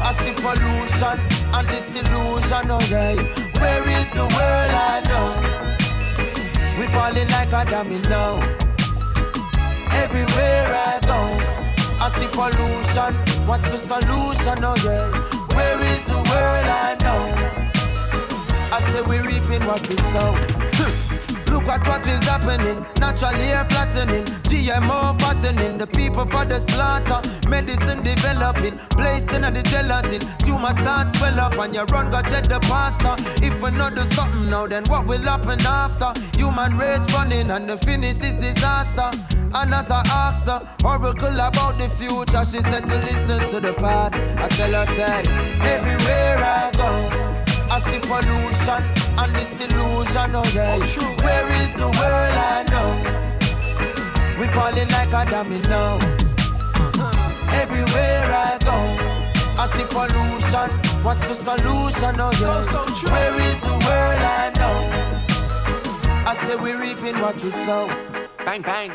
I see pollution and disillusion, alright. Where is the world I know? We falling like a domino. Everywhere I go, I see pollution. What's the solution, oh yeah? Where is the world I know? I say we reaping what we sow. Look at what is happening. Natural air flattening. GMO fattening. The people for the slaughter. Medicine developing. Placed in the gelatin. Tumor start swell up and you run go check the pasta. If we not do something now, then what will happen after? Human race running and the finish is disaster. And as I asked her, oracle about the future, she said to listen to the past. I tell her, say, everywhere I go. I see pollution and disillusion, oh yeah. Where is the world I know? We falling like a domino. Everywhere I go, I see pollution. What's the solution, oh yeah? Where is the world I know? I say we reaping what we sow. Bang bang.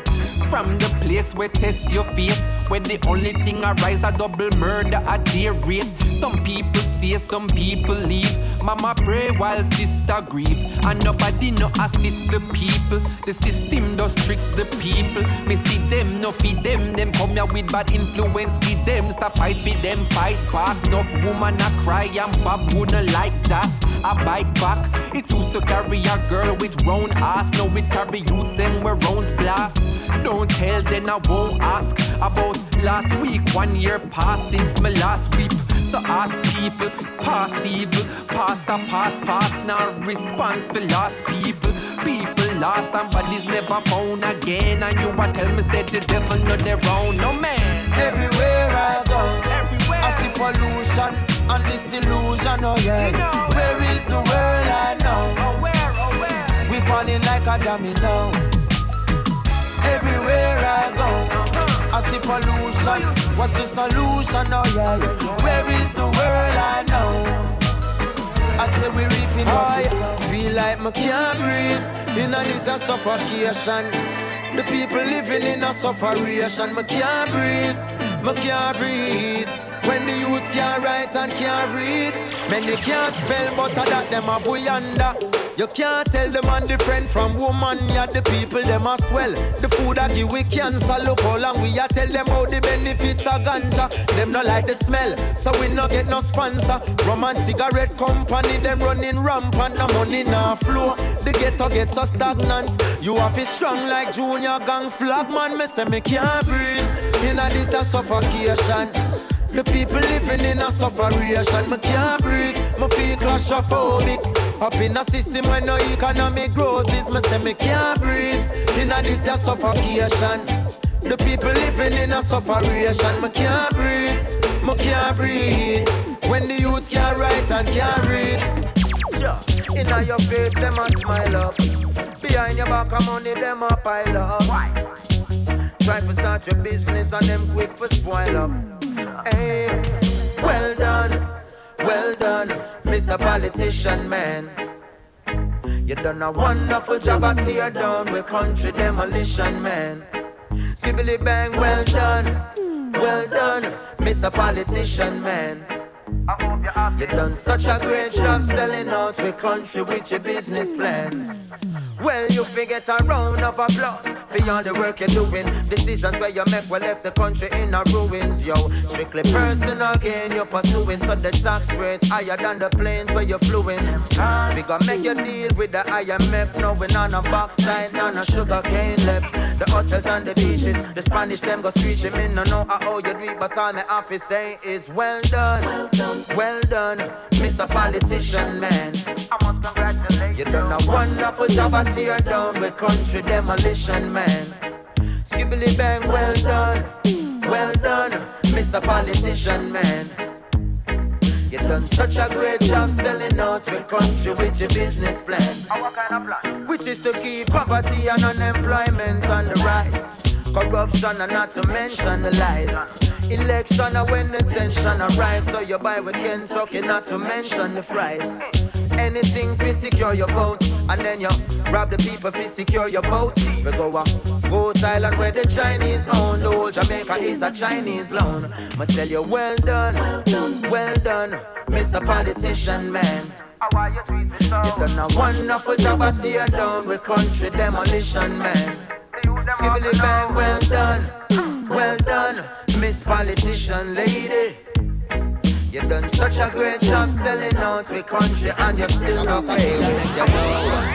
From the place where test your fate, where the only thing arise a double murder at their rate. Some people stay, some people leave. Mama pray while sister grieve, and nobody no assist the people. The system does trick the people. Me see them, no feed them. Them come here with bad influence, feed them. Stop fight with them, fight back. Enough woman a cry and Bob wouldn't like that. I bite back. It used to carry a girl with round ass. Now it carry youths them where rounds blast. Don't tell, then I won't ask about last week. One year past since my last week. So ask people, past evil, past a past fast. Now response for lost people. People lost bodies never found again. And you a tell me said the devil not their own, no man. Everywhere I go, everywhere I see pollution and disillusion. Oh yeah, where is the world I know? Oh where, oh where? We falling like a domino. Everywhere I go, oh, I see pollution. What's the solution? Oh yeah, where is the world I know? I say we reaping what. Feel like me can't breathe. In a this a suffocation. The people living in a sufferation. Me can't breathe. Me can't breathe. When the youths can't write and can't read, many can't spell, but I that them a boy under. You can't tell the man different from woman. Yeah, the people them as well. The food I give we cancer. Look how long we a tell them how the benefits of ganja. Them not like the smell, so we not get no sponsor. Rum and cigarette company them running rampant. No money now flow. The ghetto gets so stagnant. You have to strong like junior gang flag man. Me say me can't breathe. Inna this a suffocation. The people living in a sufferation. Me can't breathe. Me feel claustrophobic. Up in a system where no economic growth is, me say me can't breathe. In a this a suffocation. The people living in a sufferation, me can't breathe, me can't breathe. When the youth can't write and can't read. Sure. In your face, them a smile up. Behind your back, of money, them a pile up. Try to start your business and them quick for spoil up. Hey, well done. Well done, Mr. Politician Man. You done a wonderful job at tear down with country demolition, man. Sibbly bang, well done, well done, Mr. Politician Man. You done such a great job selling out with country with your business plan. Well, you forget a round of applause for all the work you're doing. Decisions where you make will left the country in a ruins, yo. Strictly personal gain you're pursuing, so the tax rate higher than the planes where you're fluing. We gonna make you deal with the IMF, knowing on a backside, none of sugar cane left. The hotels and the beaches, the Spanish them go screeching. Me no know how you do it, but all my office say is well done, well done, well done Mr. Politician Man. I must congratulate you. Done a wonderful job at tear down with country demolition, man. Skibbly bang, well done, well done, Mr. Politician, man. You done such a great job selling out the country with your business plan. Our kind of plan? Which is to keep poverty and unemployment on the rise. Corruption and not to mention the lies. Election and when the tension arise, so you buy with Kentucky, not to mention the fries. Anything to secure your vote, and then you rob the people to secure your vote We go uh, go Thailand where the Chinese own. The whole Jamaica is a Chinese loan. I tell you, well done, well done, well done, Mr. Politician Man. You done a wonderful job at tear down with country demolition, man. Sibley bang, well done, well done, Miss Politician Lady. You done such a great job selling out the country and you still not paying. I'm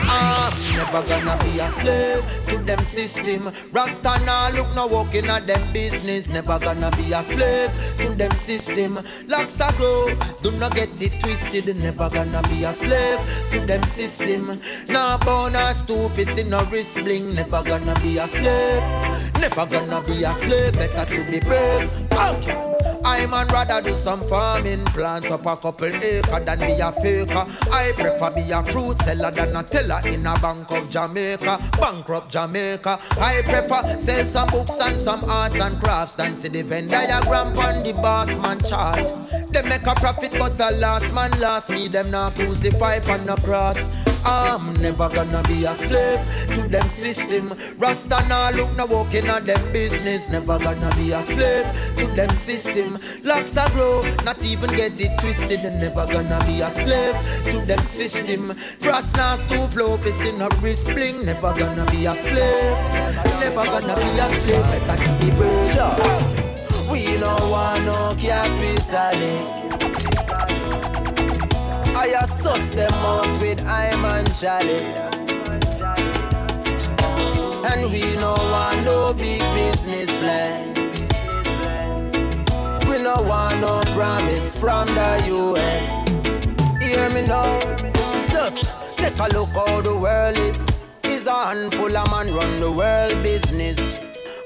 ah, never gonna be a slave to them system. Rasta now look no walking at them business. Never gonna be a slave to them system. Locks are grow, do not get it twisted. Never gonna be a slave to them system. Now born a stupid in a wrist bling. Never gonna be a slave. Never gonna be a slave. Better to be brave. Okay. I man rather do some farming, plant up a couple acre than be a faker. I prefer be a fruit seller than a teller in a bank of Jamaica, bankrupt Jamaica. I prefer sell some books and some arts and crafts than see the Venn diagram on the boss man chart. They make a profit, but the last man last me them not crucify on the cross. I'm never gonna be a slave to them system. Rasta now look no walking on them business. Never gonna be a slave to them system. Locks are grow, not even get it twisted. And never gonna be a slave to them system. Rasta stoop low, in a wrist bling. Never gonna be a slave. Never gonna be a slave. Better to be brave. We no want no capitalist. Suss them out with I'm and chalice. And we no want no big business plan. We no want no promise from the UN. Hear me now. Just take a look how the world is. Is a handful of man run the world business.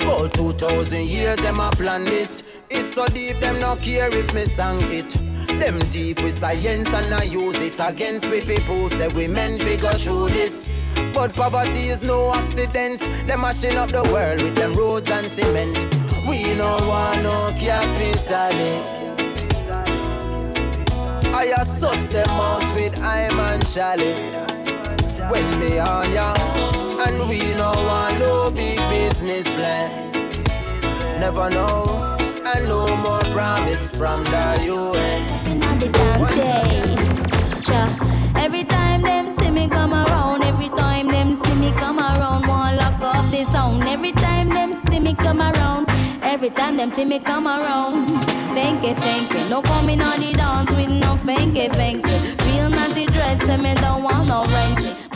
For 2,000 years, them a plan this. It's so deep, them no care if me sang it. Them deep with science and I use it against we people. Say we men figure through this. But poverty is no accident. Them mashing up the world with them roads and cement. We no want no capitalist. I assess them out with I'm and chalice. When me on ya, and we no want no big business plan. Never know, and no more promise from the UN Every time them see me come around, every time them see me come around, lock the sound. Every time them see me come around, every time them see me come around. Fanky, fanky, no coming on the dance with no fanky, fanky. Real naughty dread, say me don't want no ranky.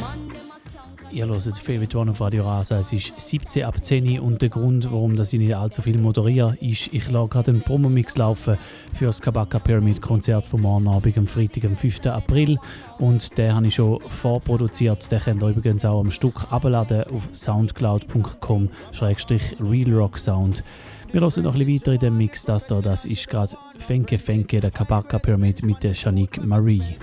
Ihr hört Favorite One auf Radio Rasa. Es ist 17 ab 10 und der Grund, warum ich nicht allzu viel moderiere, ist, ich lasse gerade einen Promomix laufen für das Kabaka Pyramid Konzert vom morgen Abend am Freitag, am 5. April. Und den habe ich schon vorproduziert. Den könnt ihr übrigens auch am Stück abladen auf soundcloud.com-realrocksound. Wir hören noch ein bisschen weiter in dem Mix. Das hier, das ist gerade Fenke Fenke, der Kabaka Pyramid mit der Shanique Marie.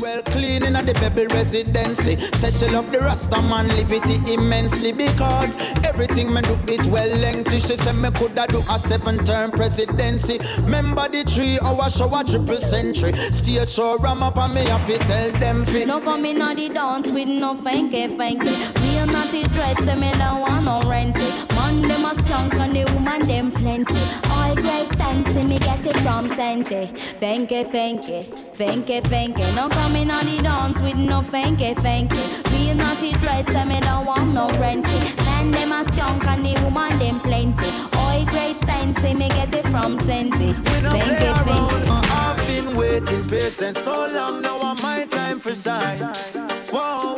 well clean in the Pebble residency. Say she the Rasta man, live it immensely because everything me do it well lengthy. She say me coulda do a seven term presidency. Remember the three hour show a triple century. Stage show ram up and me have to tell them fi. No coming on the dance with no fanky fanky. Real naughty dread, say me don't want no renty. Man them a skunk and the woman them plenty. All great sense, me get it from Sente. Fanky fanky, fanky fanky. No coming on the dance with no fanky fanky. Real naughty dread, say me don't want no renty. Man them a skunk and the woman them plenty. All great sense, me get it from Sente. Fanky fanky. I've been waiting patient so long, now my time for shine. Whoa,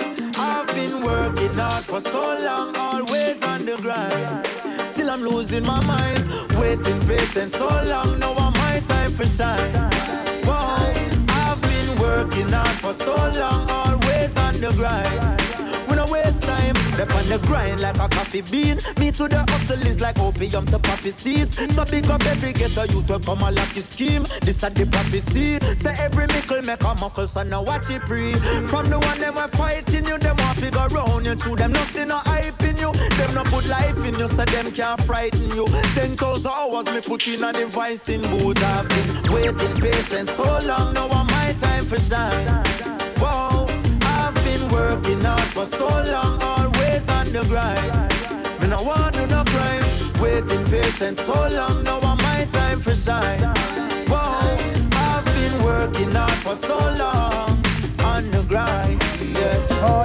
I've been working hard for so long, always on the grind. Till I'm losing my mind, waiting patient so long, now I'm my time for shine. Whoa, I've been working hard for so long, always on the grind. Step on the grind like a coffee bean. Me to the hustle is like opium to poppy seeds. So big up every ghetto youth to come a lucky scheme. This a the prophecy. Say every mickle make a muckle, so now watch it pre. From the one them were fighting you, them want figure round you. To them nothing no hype in you. Them no put life in you, so them can't frighten you. Ten thousand hours me put in a device in boot. I've been waiting patient so long, now I'm my time for shine. Whoa, I've been working hard for so long, on the grind. Me no want do no crime, waiting patient so long, now I'm my time for shine. Whoa, I've been working hard for so long, on the grind. Yeah. Oh.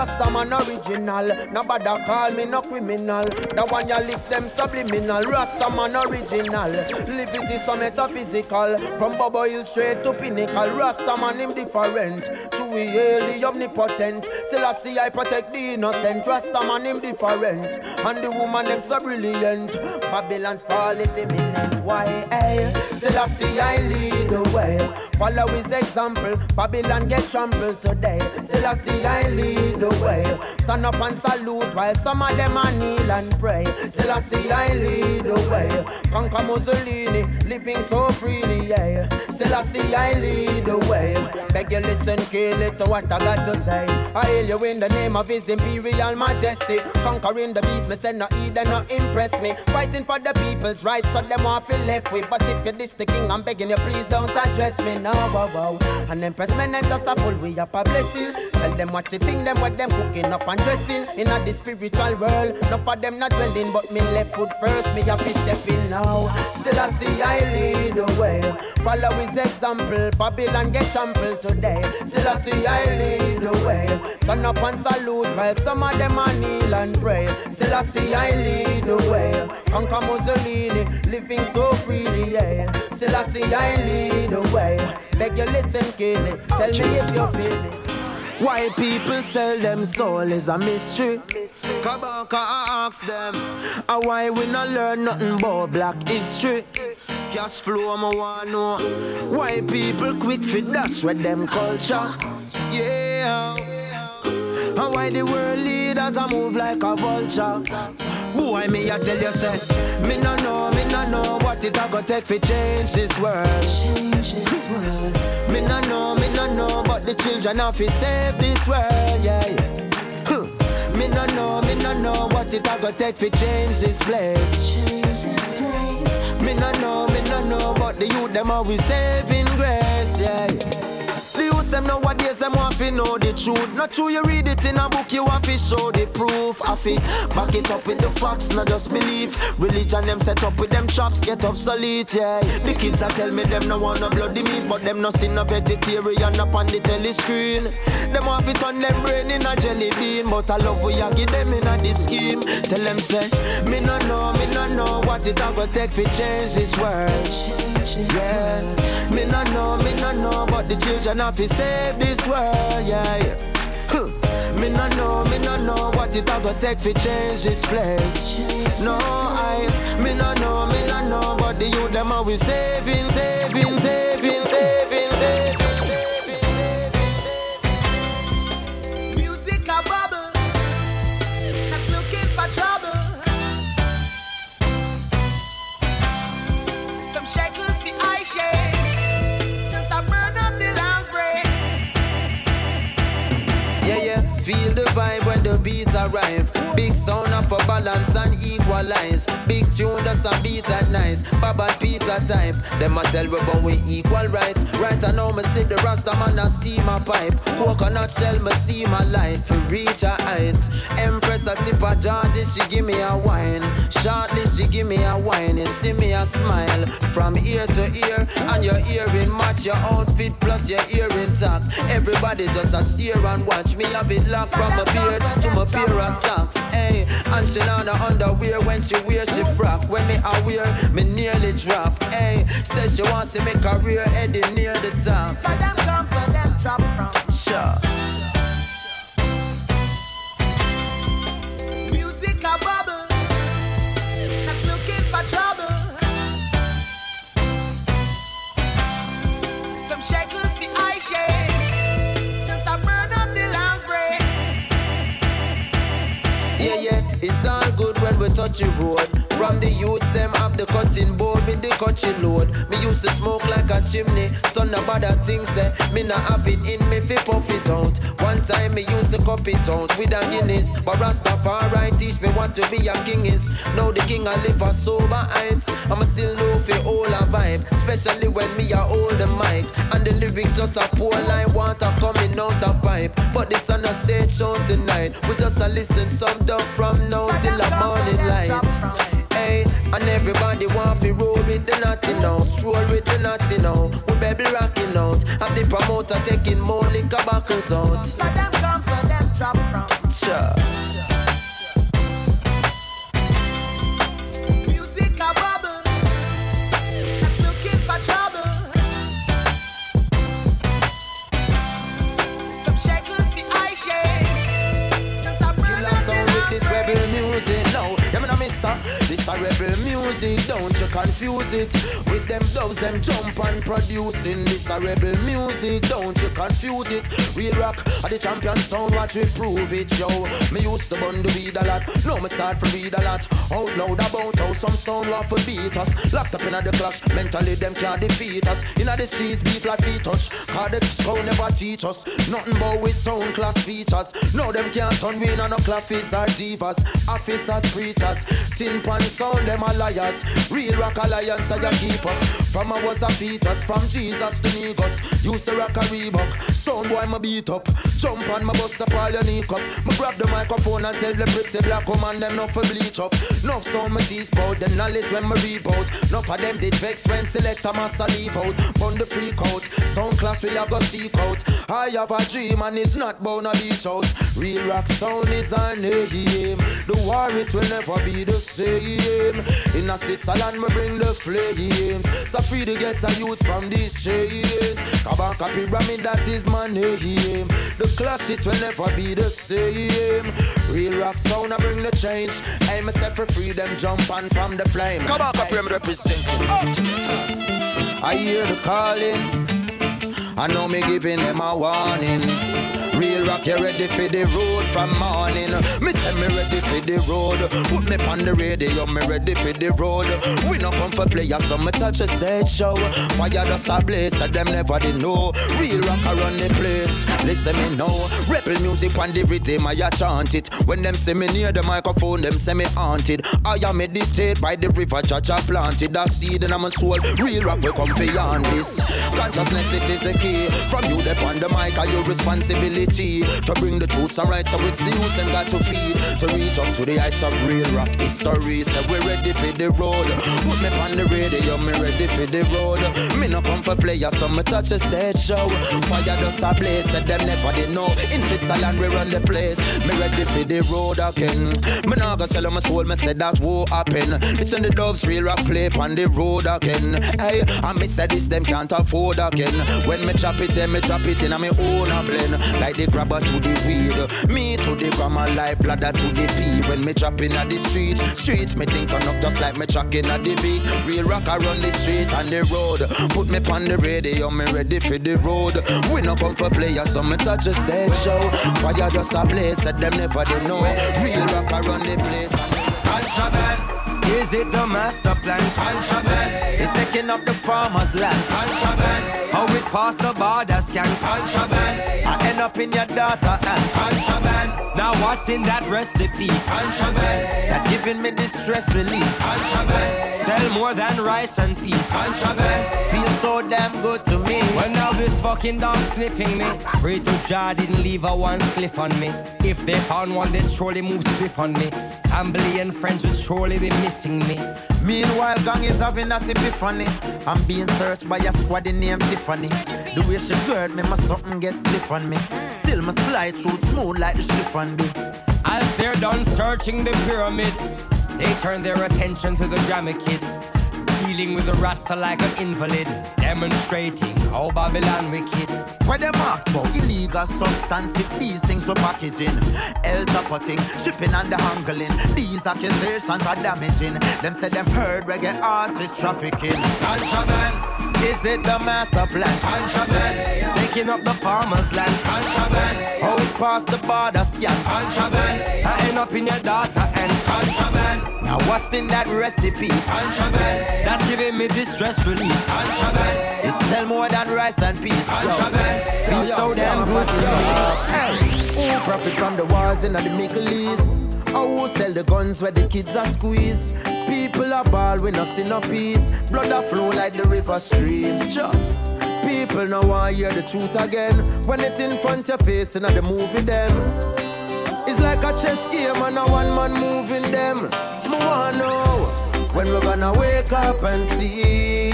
Rasta man original. Nobody call me no criminal. The one you lift them subliminal. Rasta man original. it is so metaphysical. From Bobo Hill straight to pinnacle. Rasta man him different. He hail the omnipotent. Still I see I protect the innocent. Rasta man him different. And the woman them so brilliant. Babylon's fall is imminent. Why? Hey, still I see I lead the way. Follow his example. Babylon get trampled today. Still I see I lead the way. Stand up and salute while some of them are kneel and pray. Still I see I lead the way. Conquer Mussolini, living so freely, yeah. Still I see I lead the way. Beg you listen, kill it to what I got to say. I hail you in the name of His Imperial Majesty. Conquering the beast, me say no heed and no impress me. Fighting for the people's rights, so them want feel left with. But if you're this the king, I'm begging you, please don't address me. No, wow, wow. And then press men and just a pull we up a blessing. Tell them what you think, them what them cooking up and dressing. In a the spiritual world, no for them not dwelling, but me left foot first, me have to step in now. Still I see I lead the way. Follow his example, Babylon get trampled today. Still I see I lead the way. Turn up and salute while some of them are kneel and pray. Still I see I lead the way. Conquer Mussolini, living so freely, yeah. Still I see I lead the way. Beg you listen, kid. Tell me if you feel it. Why people sell them soul is a mystery. Kabaka ask them. And why we not learn nothing about black history? Cash flow, I wanna know. Why people quick fit dash with them culture? Yeah. And why the world leaders a move like a vulture? Boy, me I tell you, say, me no know, me no know what it a go take fi change this world. Change this world. me no know, me no know, but the children have to save this world, yeah. yeah. Me no know, me no know what it a go take fi change this place. Change this place. Me no know, me no know, but the youth them always saving grace, yeah. yeah. The youth them nowadays them want to know the truth. Not true, you read it in a book, you want to show the proof. I feel back it up with the facts, not just believe. Religion, them set up with them traps, get obsolete, yeah. The kids are tell me them no want no bloody meat, but them no see no vegetarian up on the telly screen. Them want to turn them brain in a jelly bean, but I love we are give them in a the scheme. Tell them say, me no know, me no know what it a take to change this world. Yeah, me no know, me no know, but the children have save this world. Yeah. yeah. Me no know, me no know what it a go take to change this place. No eyes, me no know, me no know, but the youth them saving, saving, saving, saving, saving. Beats arrive. Big sound balance and equalize. Big tune that's a beat at night. Bob and Peter type. Them a tell we but we equal rights. Right I know me see the Rasta man a steam a pipe. Coconut shell me see my for reach her heights. Empress a sip a Georgie, she give me a wine. Shortly she give me a wine. You see me a smile from ear to ear. And your earring match your outfit plus your earring tack. Everybody just a stare and watch me have it locked from my beard to my pair of socks. Hey, and she on the underwear when she wear she frock. When me a wear, me nearly drop. Hey, says she wants to make career heading near the top. So them come, so them drop from. Sure. Touch the road. From the youths, them have the cutting board with the cutting load. Me used to smoke like a chimney, so no bother things say. Me not have it in me fi puff it out. One time me used to cup it out with a Guinness, but Rastafari teach me what to be a king is. Now the king I live a sober heights. I'ma still know fi all a vibe, especially when me a hold the mic and the lyrics just a pour like water coming out a pipe. But this on a stage show tonight. We just a listen some dub from now till the morning light. And everybody want to roll with the naughty now, stroll with the naughty now. We baby rocking out, have the promoter taking more liquor bottles out. So them come, so them drop from. Sure. Rebel music, don't you confuse it. With them doves, them jump and producing. This a rebel music, don't you confuse it. Real rock, a the champion sound, watch we prove it, yo. Me used to bun the weed a lot, now me start to read a lot. Out loud about how some sound want to beat us. Locked up in the clash, mentally them can't defeat us. In the streets, beef like feet touch. Cause the sound never teach us. Nothing but with sound class features. Now them can't turn win on no clappies or divas. Officers, preachers, tin pan sound, them are liars. Real rock alliance, I keep up. From I was a fetus, from Jesus to Negus. Used to rock a Reebok. Sound boy, my beat up. Jump on my bus up, all your knee cup. Me grab the microphone and tell the pretty black woman them not for bleach up. Enough sound my teeth bout, the knowledge when me reboot. Enough of them did vex when select a master leave out. Bun the freak out. Sound class we have go seek out. I have a dream and it's not bound to beach out. Real rock sound is our name. The war it will never be the same. In a Switzerland we bring the flames. So free to get a youth from these chains. Kabaka pyramid that is my name. The clash it will never be the same. Real rock sound I bring the change. Aim myself for freedom, jump on from the flame. Kabaka pyramid representing. I hear the calling. I know me giving them a warning. Real rock, you ready for the road from morning. Me say me ready for the road. Put me on the radio, me ready for the road. We no come for players, so me touch a stage show. Fire just a blaze, so them never did know. Real rock run the place. Listen me now. Rebel music on the rhythm, I chant it. When them see me near the microphone, them say me haunted. I am meditate by the river, I planted a seed in my soul. Real rock will come beyond this. Consciousness it is a key. From you, on the mic, are your responsibility to bring the truths and rights. So it's the youth and got to feed to reach up to the heights of real rock history. So we're ready for the road. Put me on the radio, me ready for the road. Me no come for players, so me touch a stage show. Fire just a blaze, said them never did know. In Switzerland we run the place. Me ready for the road again. Me nah go sell my soul, me said that won't happen. Listen the doves real rock play on the road again. Hey, and me said this them can't afford again. When me chop it, then me drop it in a me own a blend. Like the grabber to the weed, me to the grammar like bladder to the pea. When me chop in the street, streets me think turn up just like me chucking at the beat. Real rock I run the street and the road. Put me on the radio, me ready for the road. We no come for players, so me touch a stage show. Fire just a blaze, said them never they know. Real rock I run the place. Contraband. Is it the master plan? Contraband. It's taking up the farmer's land. Contraband. How it pass the border scan? Contraband. I end up in your daughter and contraband. Now what's in that recipe? Contraband. That giving me distress relief. Contraband. Sell more than rice and peas. Contraband. So damn good to me. Well now this fucking dog sniffing me. Pray to Jah didn't leave a one cliff on me. If they found one, they'd surely move swift on me. Family and friends would surely be missing me. Meanwhile, gang is having a epiphany. I'm being searched by a squad named Tiffany. The way she gird me, my something gets stiff on me. Still, my slide through smooth like the chiffon be. As they're done searching the pyramid, they turn their attention to the Grammy Kid. Dealing with the Rasta like an invalid, demonstrating how Babylon wicked. Where them ask about illegal substance if these things were packaging. El putting, shipping and the handling. These accusations are damaging. Them said them heard reggae artists trafficking. Contraband. Is it the master plan? Contraband. Taking up the farmer's land. Contraband. How it past the border scan. Contraband. I end up in your data and contraband. Now what's in that recipe? Contraband. That's giving me distress relief. Contraband. It's sell more than rice and peas. Contraband. Feels so damn good to me. Hey, who profit from the wars in the Middle East? Oh, who sell the guns where the kids are squeezed? People are ball, we not see no peace. Blood a flow like the river streams. People now want hear the truth again. When it in front your face and the movie them. It's like a chess game and a one man moving them. Me wanna know when we're gonna wake up and see.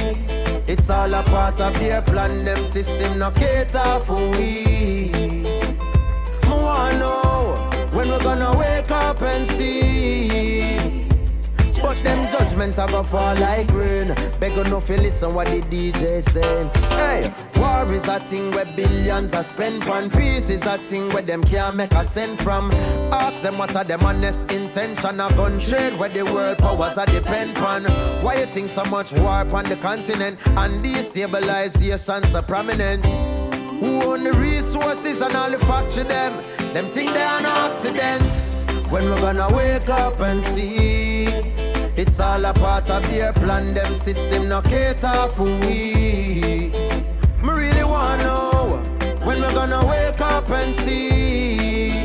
It's all a part of their plan, them system no cater for we. Me wanna know when we're gonna wake up and see. But them judgments are gonna fall like rain. Beg enough you listen what the DJ saying. Hey, war is a thing where billions are spent on. Peace is a thing where them can't make a cent from. Ask them what are them honest intention. A gun trade where the world powers are depend on. Why you think so much war on the continent and destabilization so prominent? Who own the resources and all the factory them? Them think they are no accidents. When we're gonna wake up and see it's all a part of their plan, them system no cater for we. Me really wanna know when we're gonna wake up and see.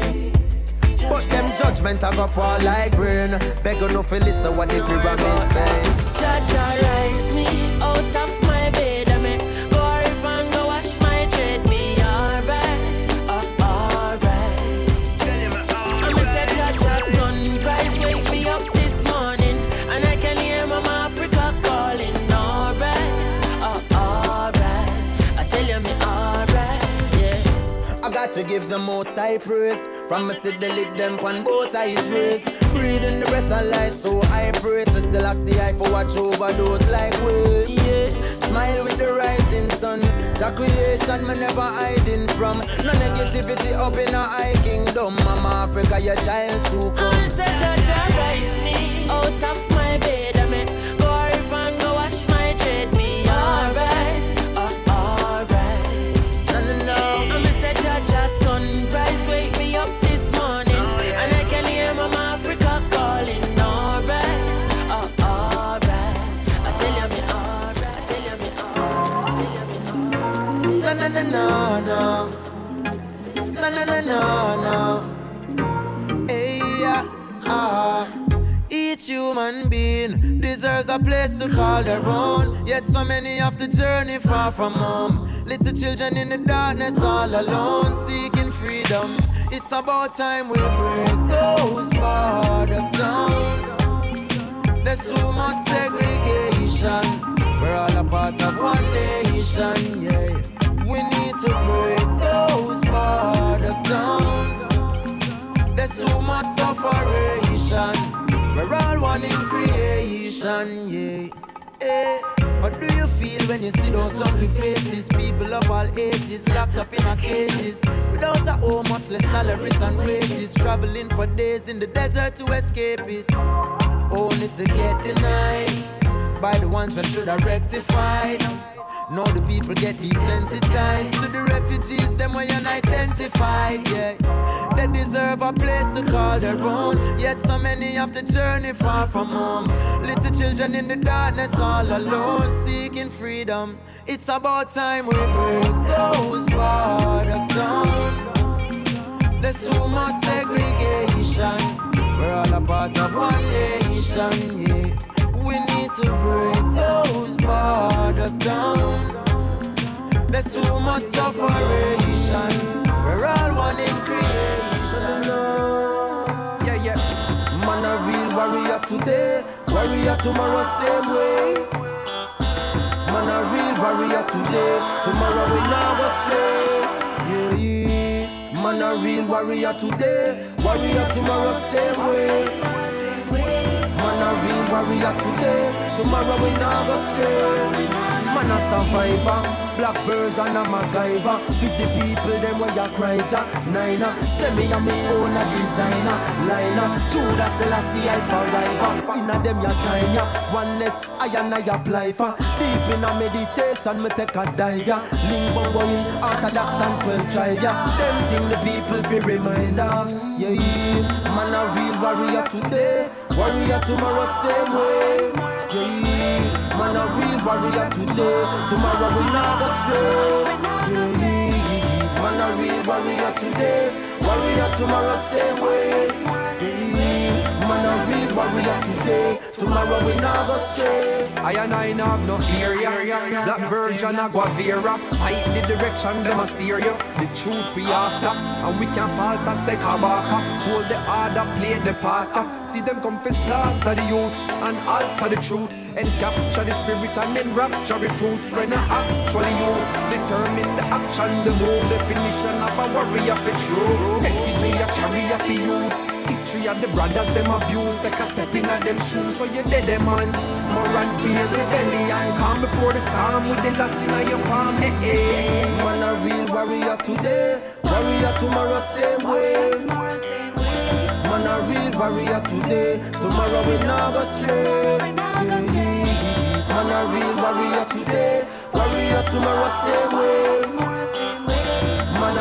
But them judgment are gonna fall like rain. Beg enough to listen what the pyramid say. Rise give the most high praise. From me see the lid them on both eyes raised. Breathing the breath of life, so I pray to still I see I for watch over those like we. Yeah. Smile with the rising sun. Jah creation me never hiding from. No negativity up in a high kingdom. Mama Africa, your child to I'm come. a say Jaja rise me out of my bed. I mean, being deserves a place to call their own. Yet so many have to journey far from home. Little children in the darkness all alone, seeking freedom. It's about time we break those borders down. There's too much segregation. We're all a part of one nation, yeah. We need to break those borders down. There's too much separation. We're all one in creation, yeah. Hey. What do you feel when you see those ugly faces? People of all ages locked up in our cages Without a home, much less salaries and wages Traveling for days in the desert to escape it Only to get denied By the ones that should have rectified now the people get desensitized to the refugees, them way unidentified, yeah. They deserve a place to call their own, yet so many have to journey far from home. Little children in the darkness all alone, seeking freedom. It's about time we break those borders down. There's too much segregation. We're all a part of one nation, yeah. We need to break those borders down. There's too much separation. We're all one in creation. Yeah, yeah. Man, a real warrior today, warrior tomorrow, same way. Man, a real warrior today, tomorrow we never stray. Yeah, yeah. Man, a real warrior today, warrior tomorrow, same way. Warrior today. Tomorrow we not go stray Man a survivor. Black version of MacGyver. Fit the people them where you cry Jack Niner. Send me a me own a designer Liner. Judas Selassie I forever Inna them ya time ya Oneness I and I apply for. Deep in a meditation me take a dive ya. Link bongo in Orthodox and 12 tribe ya. Them thing the people fi remind of. Yeah Man a real warrior today. Warrior tomorrow same way. Yeah Man a real warrior today. Tomorrow we not go stray Yeah Man a real warrior today. Warrior tomorrow same way Man a real warrior today. Tomorrow we not go stray. I and I have no fear ya. Black version of Guevara Fight the direction them a steer you The truth we after And we can't falter say Kabaka Hold the order play the part See them come for slaughter the youths And alter the truth. And capture the spirit and then rapture recruits. When I actually you Determine the action the move Definition of a warrior for true Message me a carrier for youth History of the brothers them abuse Take a step in them shoes. So you dead them man? More and be a rebellion Calm before the storm With the loss in your palm hey, hey. Man a real warrior today. Warrior tomorrow same way. Man a real warrior today. Tomorrow we not go stray. Man a real warrior today. Warrior tomorrow same way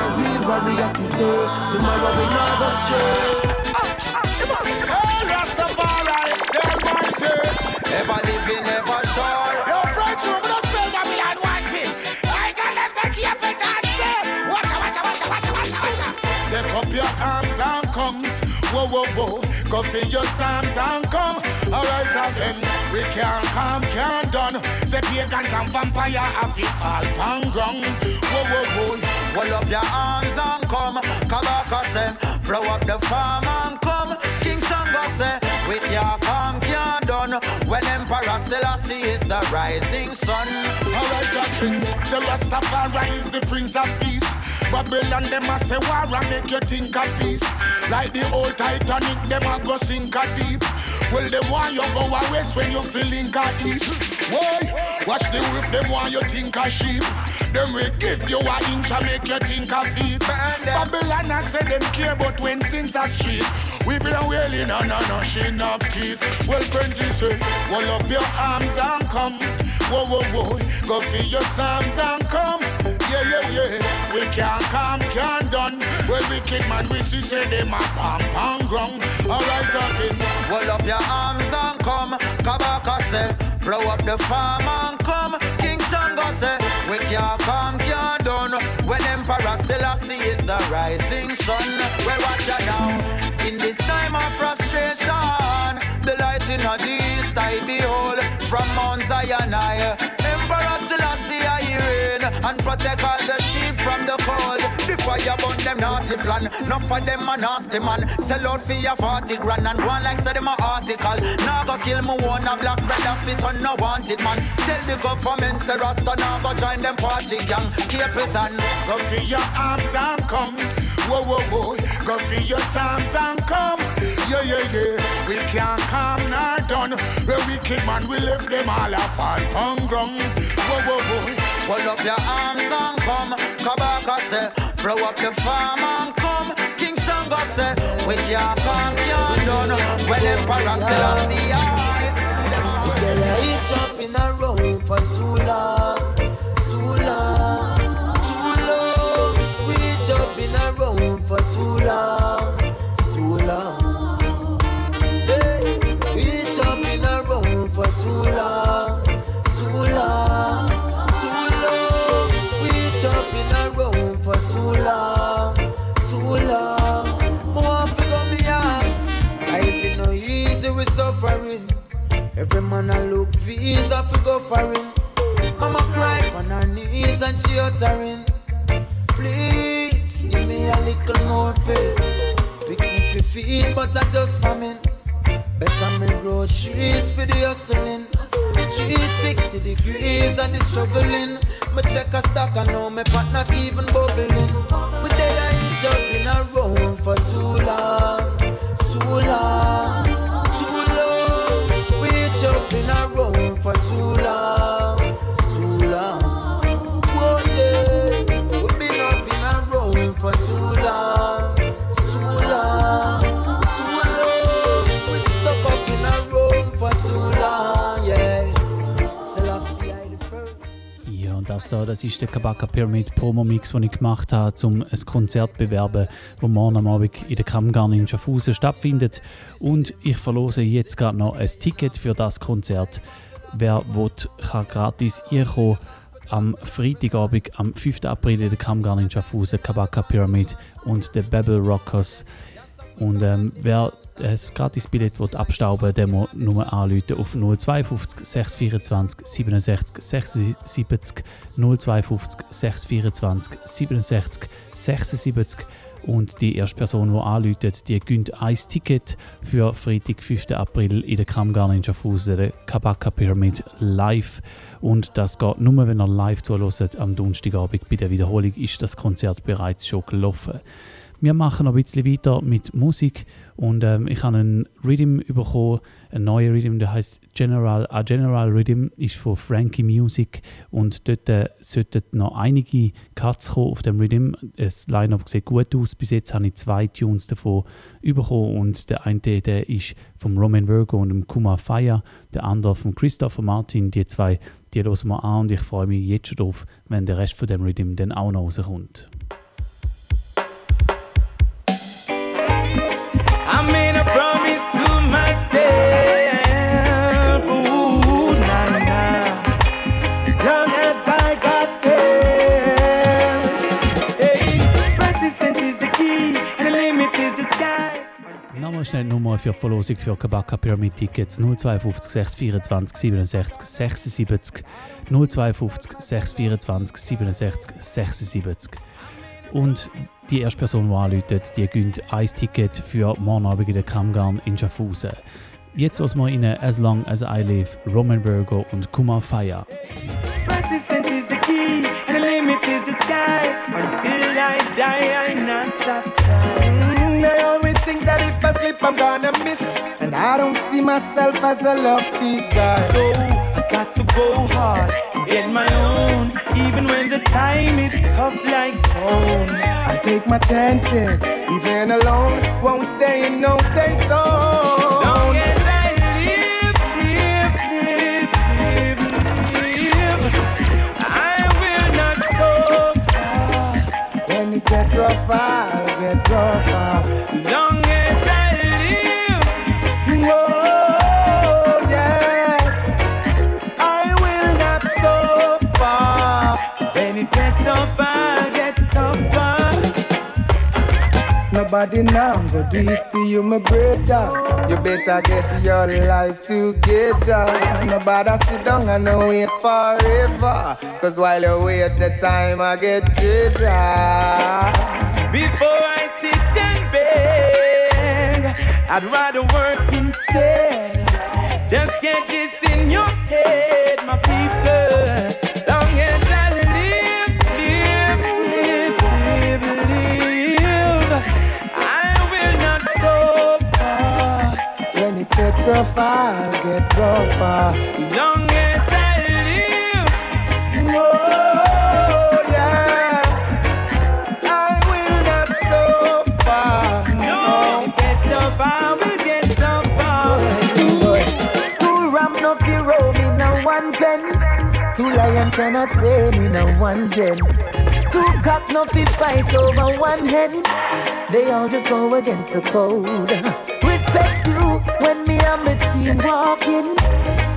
a real warrior today Tomorrow we not go stray Hey, Rastafari, the Almighty. Ever living, ever sure Your friends, you must tell Babylon one thing. I can them take you up and dance. Eh? Watcha, watcha, watcha, watcha, watcha, watcha. Take up your arms and come. Whoa, whoa, whoa. Go for your psalms and come. Alright again. We can't come, can't done. Say pagan and vampire have it all pan ground. Whoa, whoa, whoa. Hold up your arms and come Kabaka say Blow up the farm and come King Shango say With your come can't done When Emperor Selassie is the rising sun Alright, again. Say Rastafari is the Prince of Peace. Babylon, them a say war and make you think of peace. Like the old Titanic, them a go sink a deep. Well, them want you go a west when you feeling a east. Why? Watch the wolf, them want you think a sheep. Them will give you a inch and make you think a feet. Babylon, I say them care but when things are street. We been wailing and a gnashing of teeth. Well, Frenchie say, hold up your arms and come. Whoa, whoa, whoa, go for your psalms and come. Yeah, yeah, yeah. We can't come, can't done. Well, wicked man, we see say them a pam pam ground. Alright, again. Hold up your arms and come Kabaka say Blow up the farm and come. King Shango say, we can't come, can't done. When Emperor Selassie is the rising sun. Well, watch out now. In this time of frustration. Naughty plan. Not of them a nasty man. Sell out for your 40 grand and go on like say them a article. Now go kill me one a black brother fit on no wanted man. Tell the government say Rasta now go join them party gang. Keep it on. Go for your arms and come. Whoa, whoa, whoa. Go for your psalms and come. Yeah, yeah, yeah. We can't come nor done. The wicked man we left them all a fall on ground. Whoa, whoa, whoa. Hold up your arms and come. Kabaka say, blow up the farm and come. King Shango say, we can't come, can't done. When Emperor Selassie I. Girl, I each up in a row for too long, look visa fi go foreign. Mama cry on her knees and she uttering, Please give me a little more pay. Pick me fi feed, but I just famine. Better me grow trees for the hustling. 360 degrees and the struggling. Me check a stock and know me pot not even bubbling. But they are each up in a row for too long, da, das ist der Kabaka Pyramid Promo Mix, den ich gemacht habe, um ein Konzert zu bewerben, das morgen am Abend in der Kammgarn in Schaffhausen stattfindet. Und ich verlose jetzt gerade noch ein Ticket für das Konzert. Wer will, kann gratis einkommen am Freitagabend, am 5. April in der Kammgarn in Schaffhausen, Kabaka Pyramid und der Babel Rockers. Und ähm, wer das Gratis-Billett will abstauben der muss nur anrufen auf 052 624 67 76 052 624 67 76 und die erste Person, die anruft, die gönnt ein Ticket für Freitag, 5. April in der Kammgarn in Schaffhausen, der Kabaka Pyramid live. Und das geht nur, wenn ihr live zuhört. Am Donnerstagabend bei der Wiederholung ist das Konzert bereits schon gelaufen. Wir machen noch ein bisschen weiter mit Musik und ähm, ich habe einen Rhythm bekommen, einen neuen Rhythm, der heißt General. A General Rhythm ist von Frankie Music und dort äh, sollten noch einige Cuts kommen auf dem Rhythm. Das Line-Up sieht gut aus. Bis jetzt habe ich zwei Tunes davon bekommen und der eine der ist vom Roman Virgo und dem Kuma Fire, der andere von Christopher Martin. Die zwei, die hören wir an und ich freue mich jetzt schon drauf, wenn der Rest von dem Rhythm dann auch noch rauskommt. Schnell Nummer für die Verlosung für Kabaka Pyramid Tickets. 052 624 67 76 052 624 67 76 und die erste Person, die anruft, die gönnt ein Ticket für morgen Abend in der Kammgarn in Schaffhausen. Jetzt hören wir rein As Long As I Live, Romain Virgo und Kumar Fyah. Persistence is the key, and the limit is the sky. Until I die, I not stop trying. I always think that if I slip, I'm gonna miss. And I don't see myself as a lucky guy. So I got to go hard and get my own. Even when the time is tough like stone. I take my chances, even alone. Won't stay in no safe zone. Long as I live, live, live, live, live. I will not suffer. When it gets rough, I'll nobody now go do it for you, my brother. You better get your life together. Nobody sit down and wait forever. Cause while you wait, the time I get better. Before I sit and beg, I'd rather work instead. Just get this in your head, my people. I'll get rougher. Long as I live, oh yeah, I will not suffer. no, it gets tough, I will get tougher. Two ram no fi roll me no one pen. Two lion cannot weigh me no one den. Two cock no fi fight over one hen. They all just go against the code. Respect you when me and my team walking.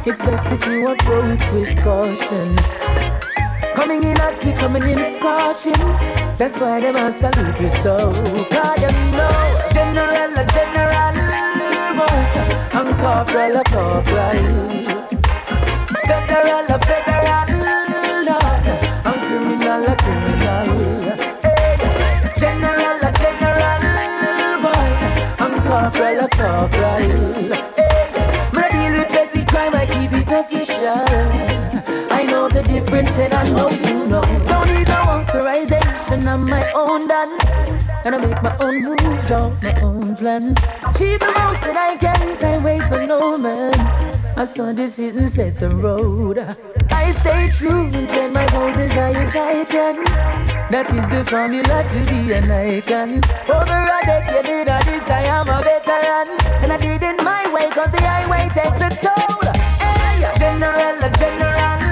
It's best if you approach with caution. Coming in hot, we coming in scorching. That's why them a salute you so. Cause you know, general, a general, boy. I'm corporal, a corporal. Federal, a federal, a corporal. Hey, when deal with petty crime, I keep it official. I know the difference and I know you know. Don't need no authorization, I'm my own done. And I make my own moves, draw my own plans. Achieve the most that I can, time waits for no man. I saw this hit and set the road. I stay true and set my goals as high as I can. That is the formula to be an icon. Over a decade of this, I am a veteran. And I did it my way, cause the highway takes a toll. Hey, general, a general.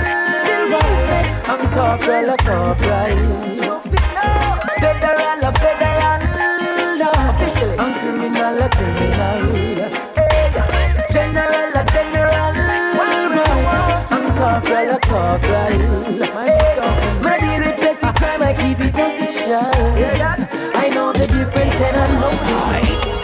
I'm corporal, a corporal. Federal, a federal. Officially. I'm criminal, a criminal. Hey, general, a general. I'm corporal, a corporal. Hey, when I deal with petty crime, keep it official. I know the difference and I know it.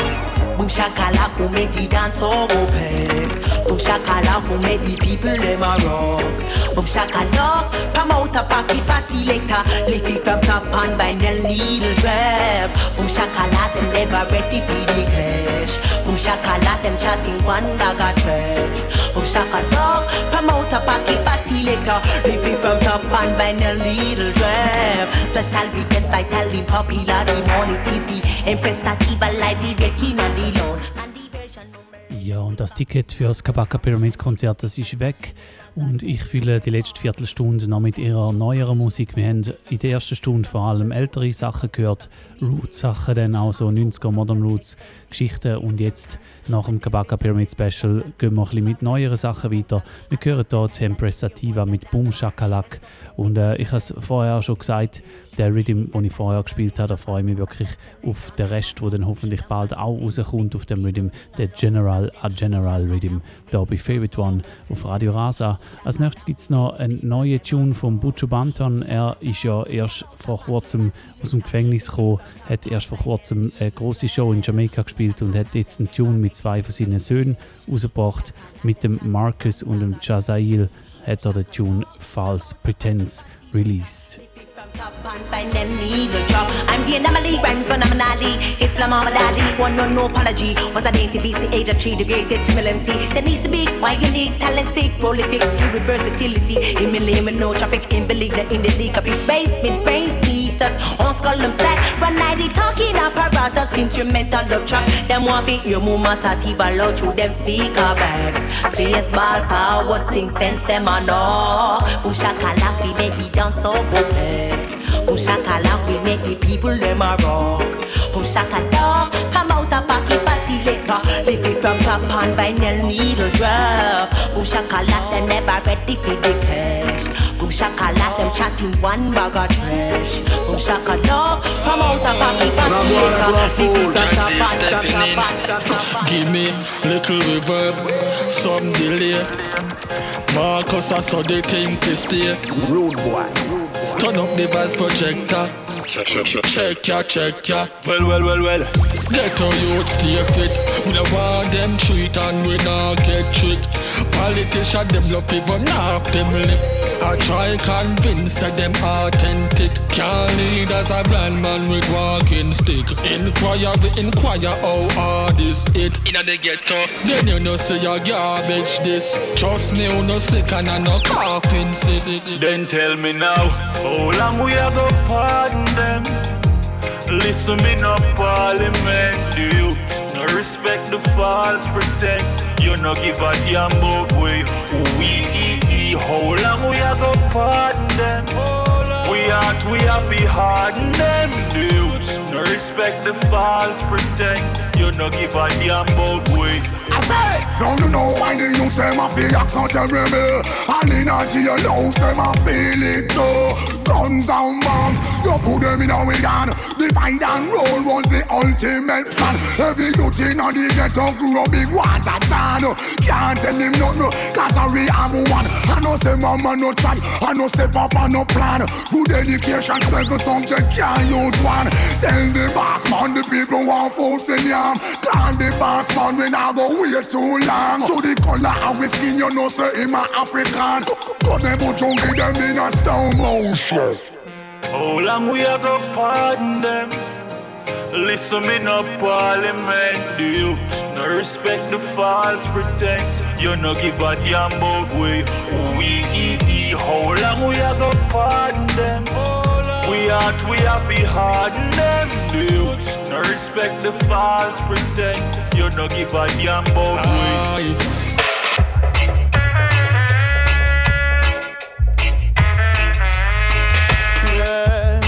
Boom shakala who make the dance all open. Boom shakala who make the people them a rock. Boom shakala promote a party party later. Lift it from top and by the needle drop. Boom shakala them never ready for the clash. Boom shakala them chatting one bag of trash. Boom shakala promote a party party later. Lift it from top and by the needle drop. Be best by telling popular the morning is the Empress Sativa live the king and the. Ja, und das Ticket für das Kabaka Pyramid Konzert, das ist weg. Und ich fühle die letzte Viertelstunde noch mit ihrer neueren Musik. Wir haben in der ersten Stunde vor allem ältere Sachen gehört, Roots-Sachen, dann auch so 90er Modern Roots Geschichten. Und jetzt nach dem Kabaka Pyramid Special gehen wir ein bisschen mit neueren Sachen weiter. Wir hören hier Tempress Sativa mit Boom Shakalak. Und äh, ich habe es vorher schon gesagt, der Rhythm, den ich vorher gespielt habe, da freue ich mich wirklich auf den Rest, der dann hoffentlich bald auch rauskommt auf dem Rhythm, der General a General Rhythm, da bei Favorite One auf Radio Rasa. Als nächstes gibt es noch einen neuen Tune von Butcho Banton. Er ist ja erst vor kurzem aus dem Gefängnis gekommen, hat erst vor kurzem eine große Show in Jamaika gespielt und hat jetzt einen Tune mit zwei von seinen Söhnen rausgebracht. Mit dem Marcus und dem Jazail hat er den Tune False Pretense released. Find them needle drop. I'm the anomaly, rhyme phenomenally. Islam Muhammad Ali, one no no apology. Was native BC age of three, the greatest MC. That needs to be why you need talent, speak prolific, skill with versatility. In lane with no traffic, in believe that in the league of his basement, brains meters. On skull stack, run 90 talking apparatus, instrumental dub track. Them want be your mama sativa low through them speaker bags. Play small forward, sing fence them on all. Boom shakalak, we make me dance so good. Boom shakalak, we make the people them a rock. Boom shakalak, come out a pocket party later. Lift it from top on vinyl needle drop. Boom shakalak, they never ready for the cash. Boom shakalak, them chatting one bag of trash. Boom shakalak, come out a pocket party later. Lift it from top on, top top on. Give me little reverb, some delay. Marcus, I saw the thing to stay. Rude boy. Turn up the voice projector. Check ya, check ya. Well, well, well, well. Get our youth stay fit. We don't want them treat and we not get tricked. Politicians them love people, not them lip. I try convince that them authentic. Can't lead as a blind man with walking stick. Inquire, we inquire how hard is it. In the ghetto, then you know say your garbage this. Trust me, you no sick and I no coughing sick. Then tell me now, how long we are go pardon them? Listen me no parliament, the youths no respect the false pretense. You no give a damn about we eat. How long we are go pardon them? We aren't, we happy harden them, the youths no respect the false pretense. You no give a damn about way. I say, don't you know why the youth them a feel act so terrible? And in a jailhouse them a feel it too. Guns and bombs, you put them in a gun. Divide and roll was the ultimate plan. Every youth in a the ghetto grew up big water chan. Can't tell him nothing, cause I have one. I know say mama no try, I know say papa no plan. Good education, seven subject can't use one. Tell the boss man the people want food in yam. Call the boss man when I go wait too long. To the color of his skin, you know say him a African. Got them put junkie them in a stone motion. How long we a go pardon them? Listen me no parliament, the youths no respect the false pretense. You no give a damn about we eat. How long we a go pardon them? We we happy harden them. The youths no respect the false pretense. You no give a damn about way. Yeah.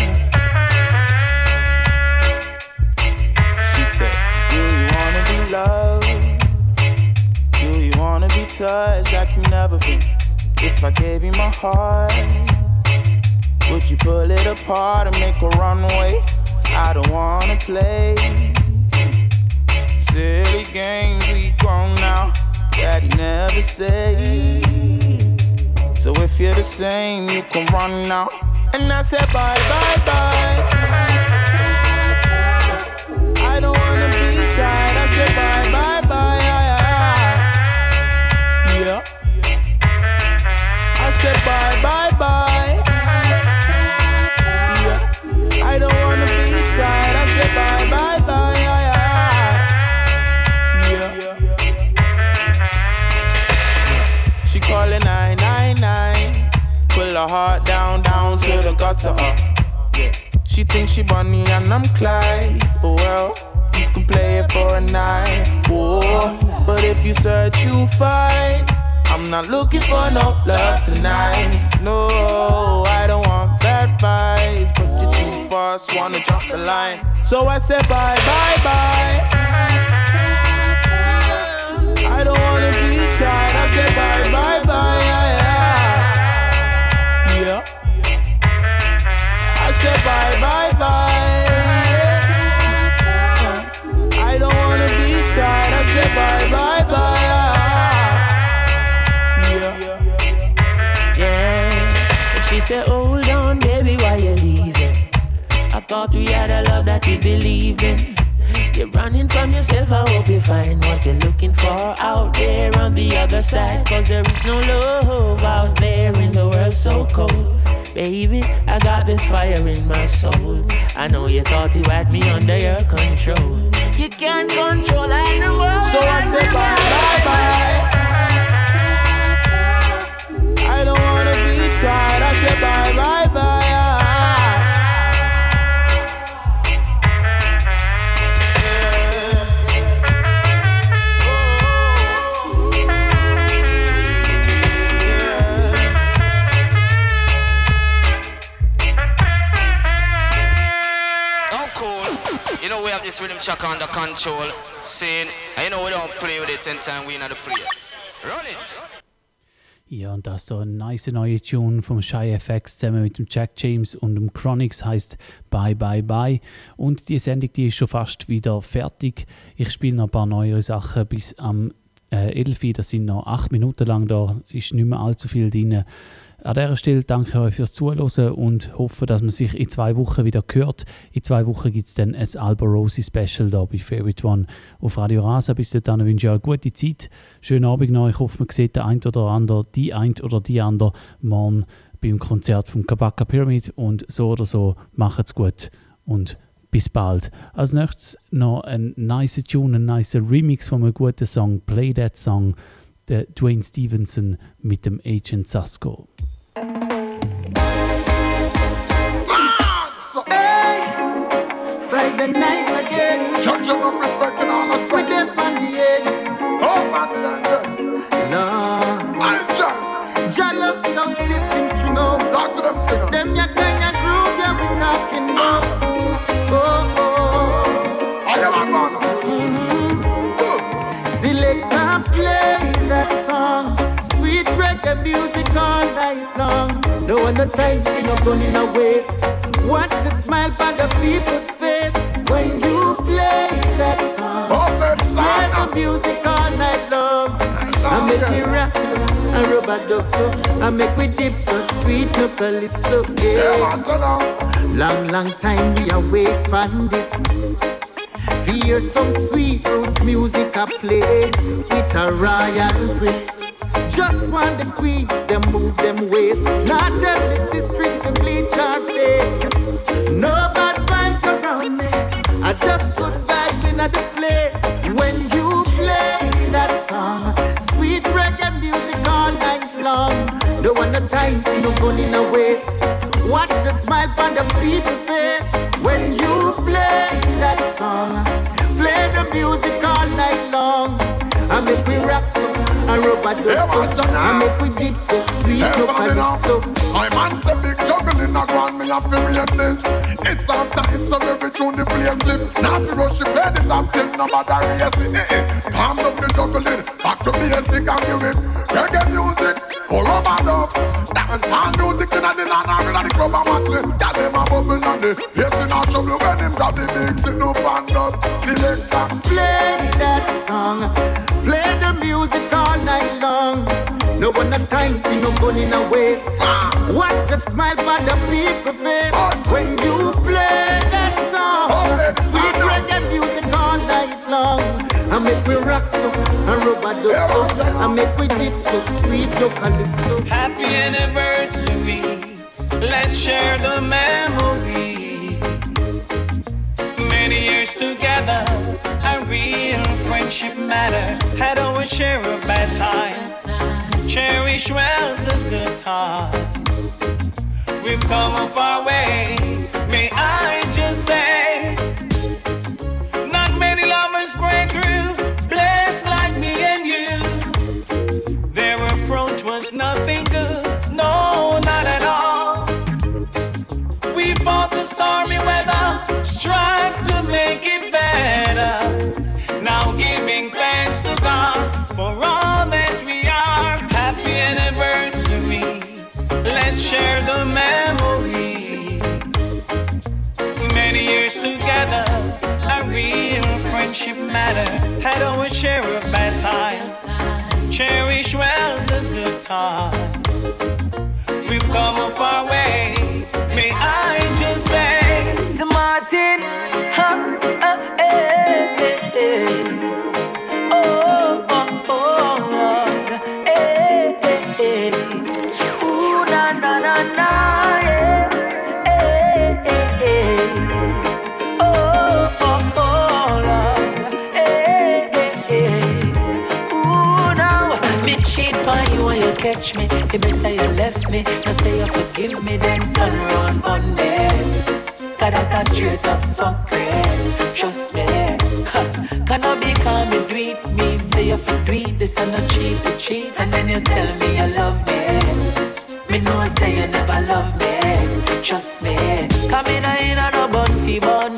She said, Do you wanna be loved? Do you wanna be touched like you never been? If I gave you my heart, would you pull it apart and make a runway? I don't wanna play silly games. We grown now. Daddy never stayed. So if you're the same, you can run now. And I said bye, bye, bye. I don't I'm not looking for no love tonight. No, I don't want bad vibes, but you're too fast, wanna drop the line. So I said bye, bye, bye. I don't wanna be tired. I said bye, bye, bye. Yeah. Yeah. I said bye, bye, bye. Thought we had a love that you believed in. You're running from yourself, I hope you find what you're looking for out there on the other side. Cause there is no love out there in the world so cold. Baby, I got this fire in my soul. I know you thought you had me under your control. You can't control anyone. So I said bye, bye, bye. I don't wanna be tired. I said bye, bye, have this rhythm track under control. Saying, you know we don't play with it ten time we in the place. Run it. Ja, und das ist so ein nice neue Tune vom Shy FX zusammen mit dem Jack James und dem Chronix heißt Bye Bye Bye. Und die Sendung die ist schon fast wieder fertig. Ich spiele noch ein paar neue Sachen bis am äh, 11. Das sind noch acht Minuten lang, da ist nicht mehr allzu viel drin. An dieser Stelle danke ich euch fürs Zuhören und hoffe, dass man sich in zwei Wochen wieder hört. In zwei Wochen gibt es dann ein Alba Rosie Special da bei Favorite One auf Radio Rasa. Bis dahin wünsche ich euch eine gute Zeit. Schönen Abend noch. Ich hoffe, man sieht den ein oder andere, die ein oder die andere morgen beim Konzert vom Kabaka Pyramid. Und so oder so, macht's gut und bis bald. Als nächstes noch ein nice Tune, ein nice Remix von einem guten Song, Play That Song der Duane Stephenson mit dem Agent Sasco. Friday night again. Judge of respect and all us. With them on the ends. Oh, man, the ends. Lord. My judge. Jah love sound systems, you know. Talk to them, singer. Them ya kind of groove, yeah, we talking about. Reggae music all night long. No one no time, we no in a waste. Watch the smile on the people's face when you play that song. Play the music all night long. I make me rap so, I rub a duck so, I make we dip so sweet no calypso. Yeah. Long, long time we await for this. Hear some sweet roots music I play with a royal twist. Just want the queens, them move them ways. Not tell me sister to bleach our face. No bad vibes around me. I just good vibes in the place. When you play that song, sweet reggae music all night long. No one no time, no gun in waste. Watch the smile on the people face A dub so, I make we dip so sweet, no calypso. My man say big juggling a grand, me have to read this. It's after it's a every tune the place live. Now to rush the play the top ten, no matter race it. Calm down the juggling, back to basic and give it. Reggae music, or rubber dub. Dance and music in the land, I'm in the club and watch. Got them a bubble and the bass in a trouble when him grab the big sit up and up. Selector. Play that song. Play the music all night long. No one have time, we no gun in a waste. Ah. Watch the smile by the people face ah. when you play that song. Oh, Sweet reggae music all night long. I make we rock so, and rub a dub so, I make we dip so sweet, no calypso. Happy anniversary. Let's share the memory. Many years together, a real friendship matter. Had our share of bad times. Cherish well the good times. We've come a far way. May I just say, the stormy weather, strive to make it better. Now giving thanks to God for all that we are. Happy anniversary, let's share the memory. Many years together, a real friendship matter. Had our share of bad times, cherish well the good times. We've come a far way. Catch me. You better you left me. Now say you forgive me, then turn around on me. Cause that a straight up fuck red. Trust me. Can I be calm and do? Me say you for do. This and not cheat to cheat. And then you tell me you love me. Me know say you never love me. Trust me. Come in a in a no fi bun.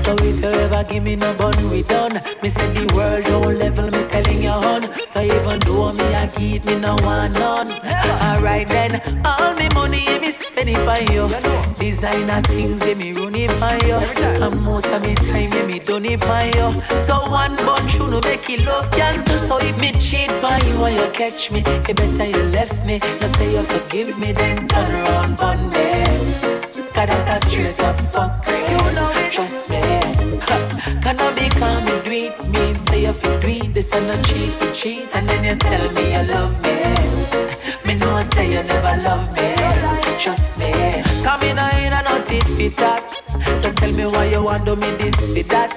So if you ever give me no bun, we done. Me said the world don't level, me telling you on. So even though me I keep me no one none. Alright then, all me money me spend it by you. Designer things yeah, me run it by you. And most of me time yeah, me done it by you. So one bunch you no make it love cancer. So if me cheat by you or you catch me, it better you left me. Now say you forgive me, then turn around on me. That a straight up fuck You know it Trust me. Can I be calm and do Mean say you fi do it This and a cheat to cheat. And then you tell me you love me. Me know I say you never love me. Trust me. Come in and not it fit that So tell me why you want do me this fit that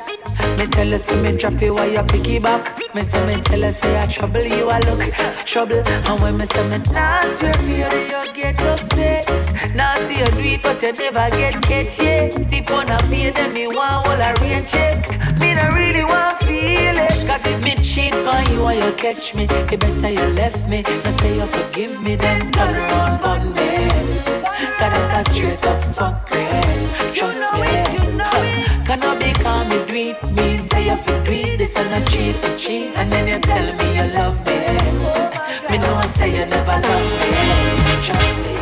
me tell her, say me drop you while you pick it back. Me say me tell her, say I trouble you, I look trouble. And when me say me nah swear you, you get upset. Now see you do it, but you never get catch yet. Tip on a pay, then me want all a rain check. Me not really want feel it. Cause if me cheat on you while you catch me, it better you left me. Now say you forgive me, then turn around on me. That's a straight up fuck it. Trust me. Can I be calm, me do it Mean say you fi do it This and a cheat for cheat. And then you tell me you love me. Me know I say you never love me. Trust me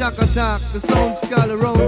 shock attack, the sound skull around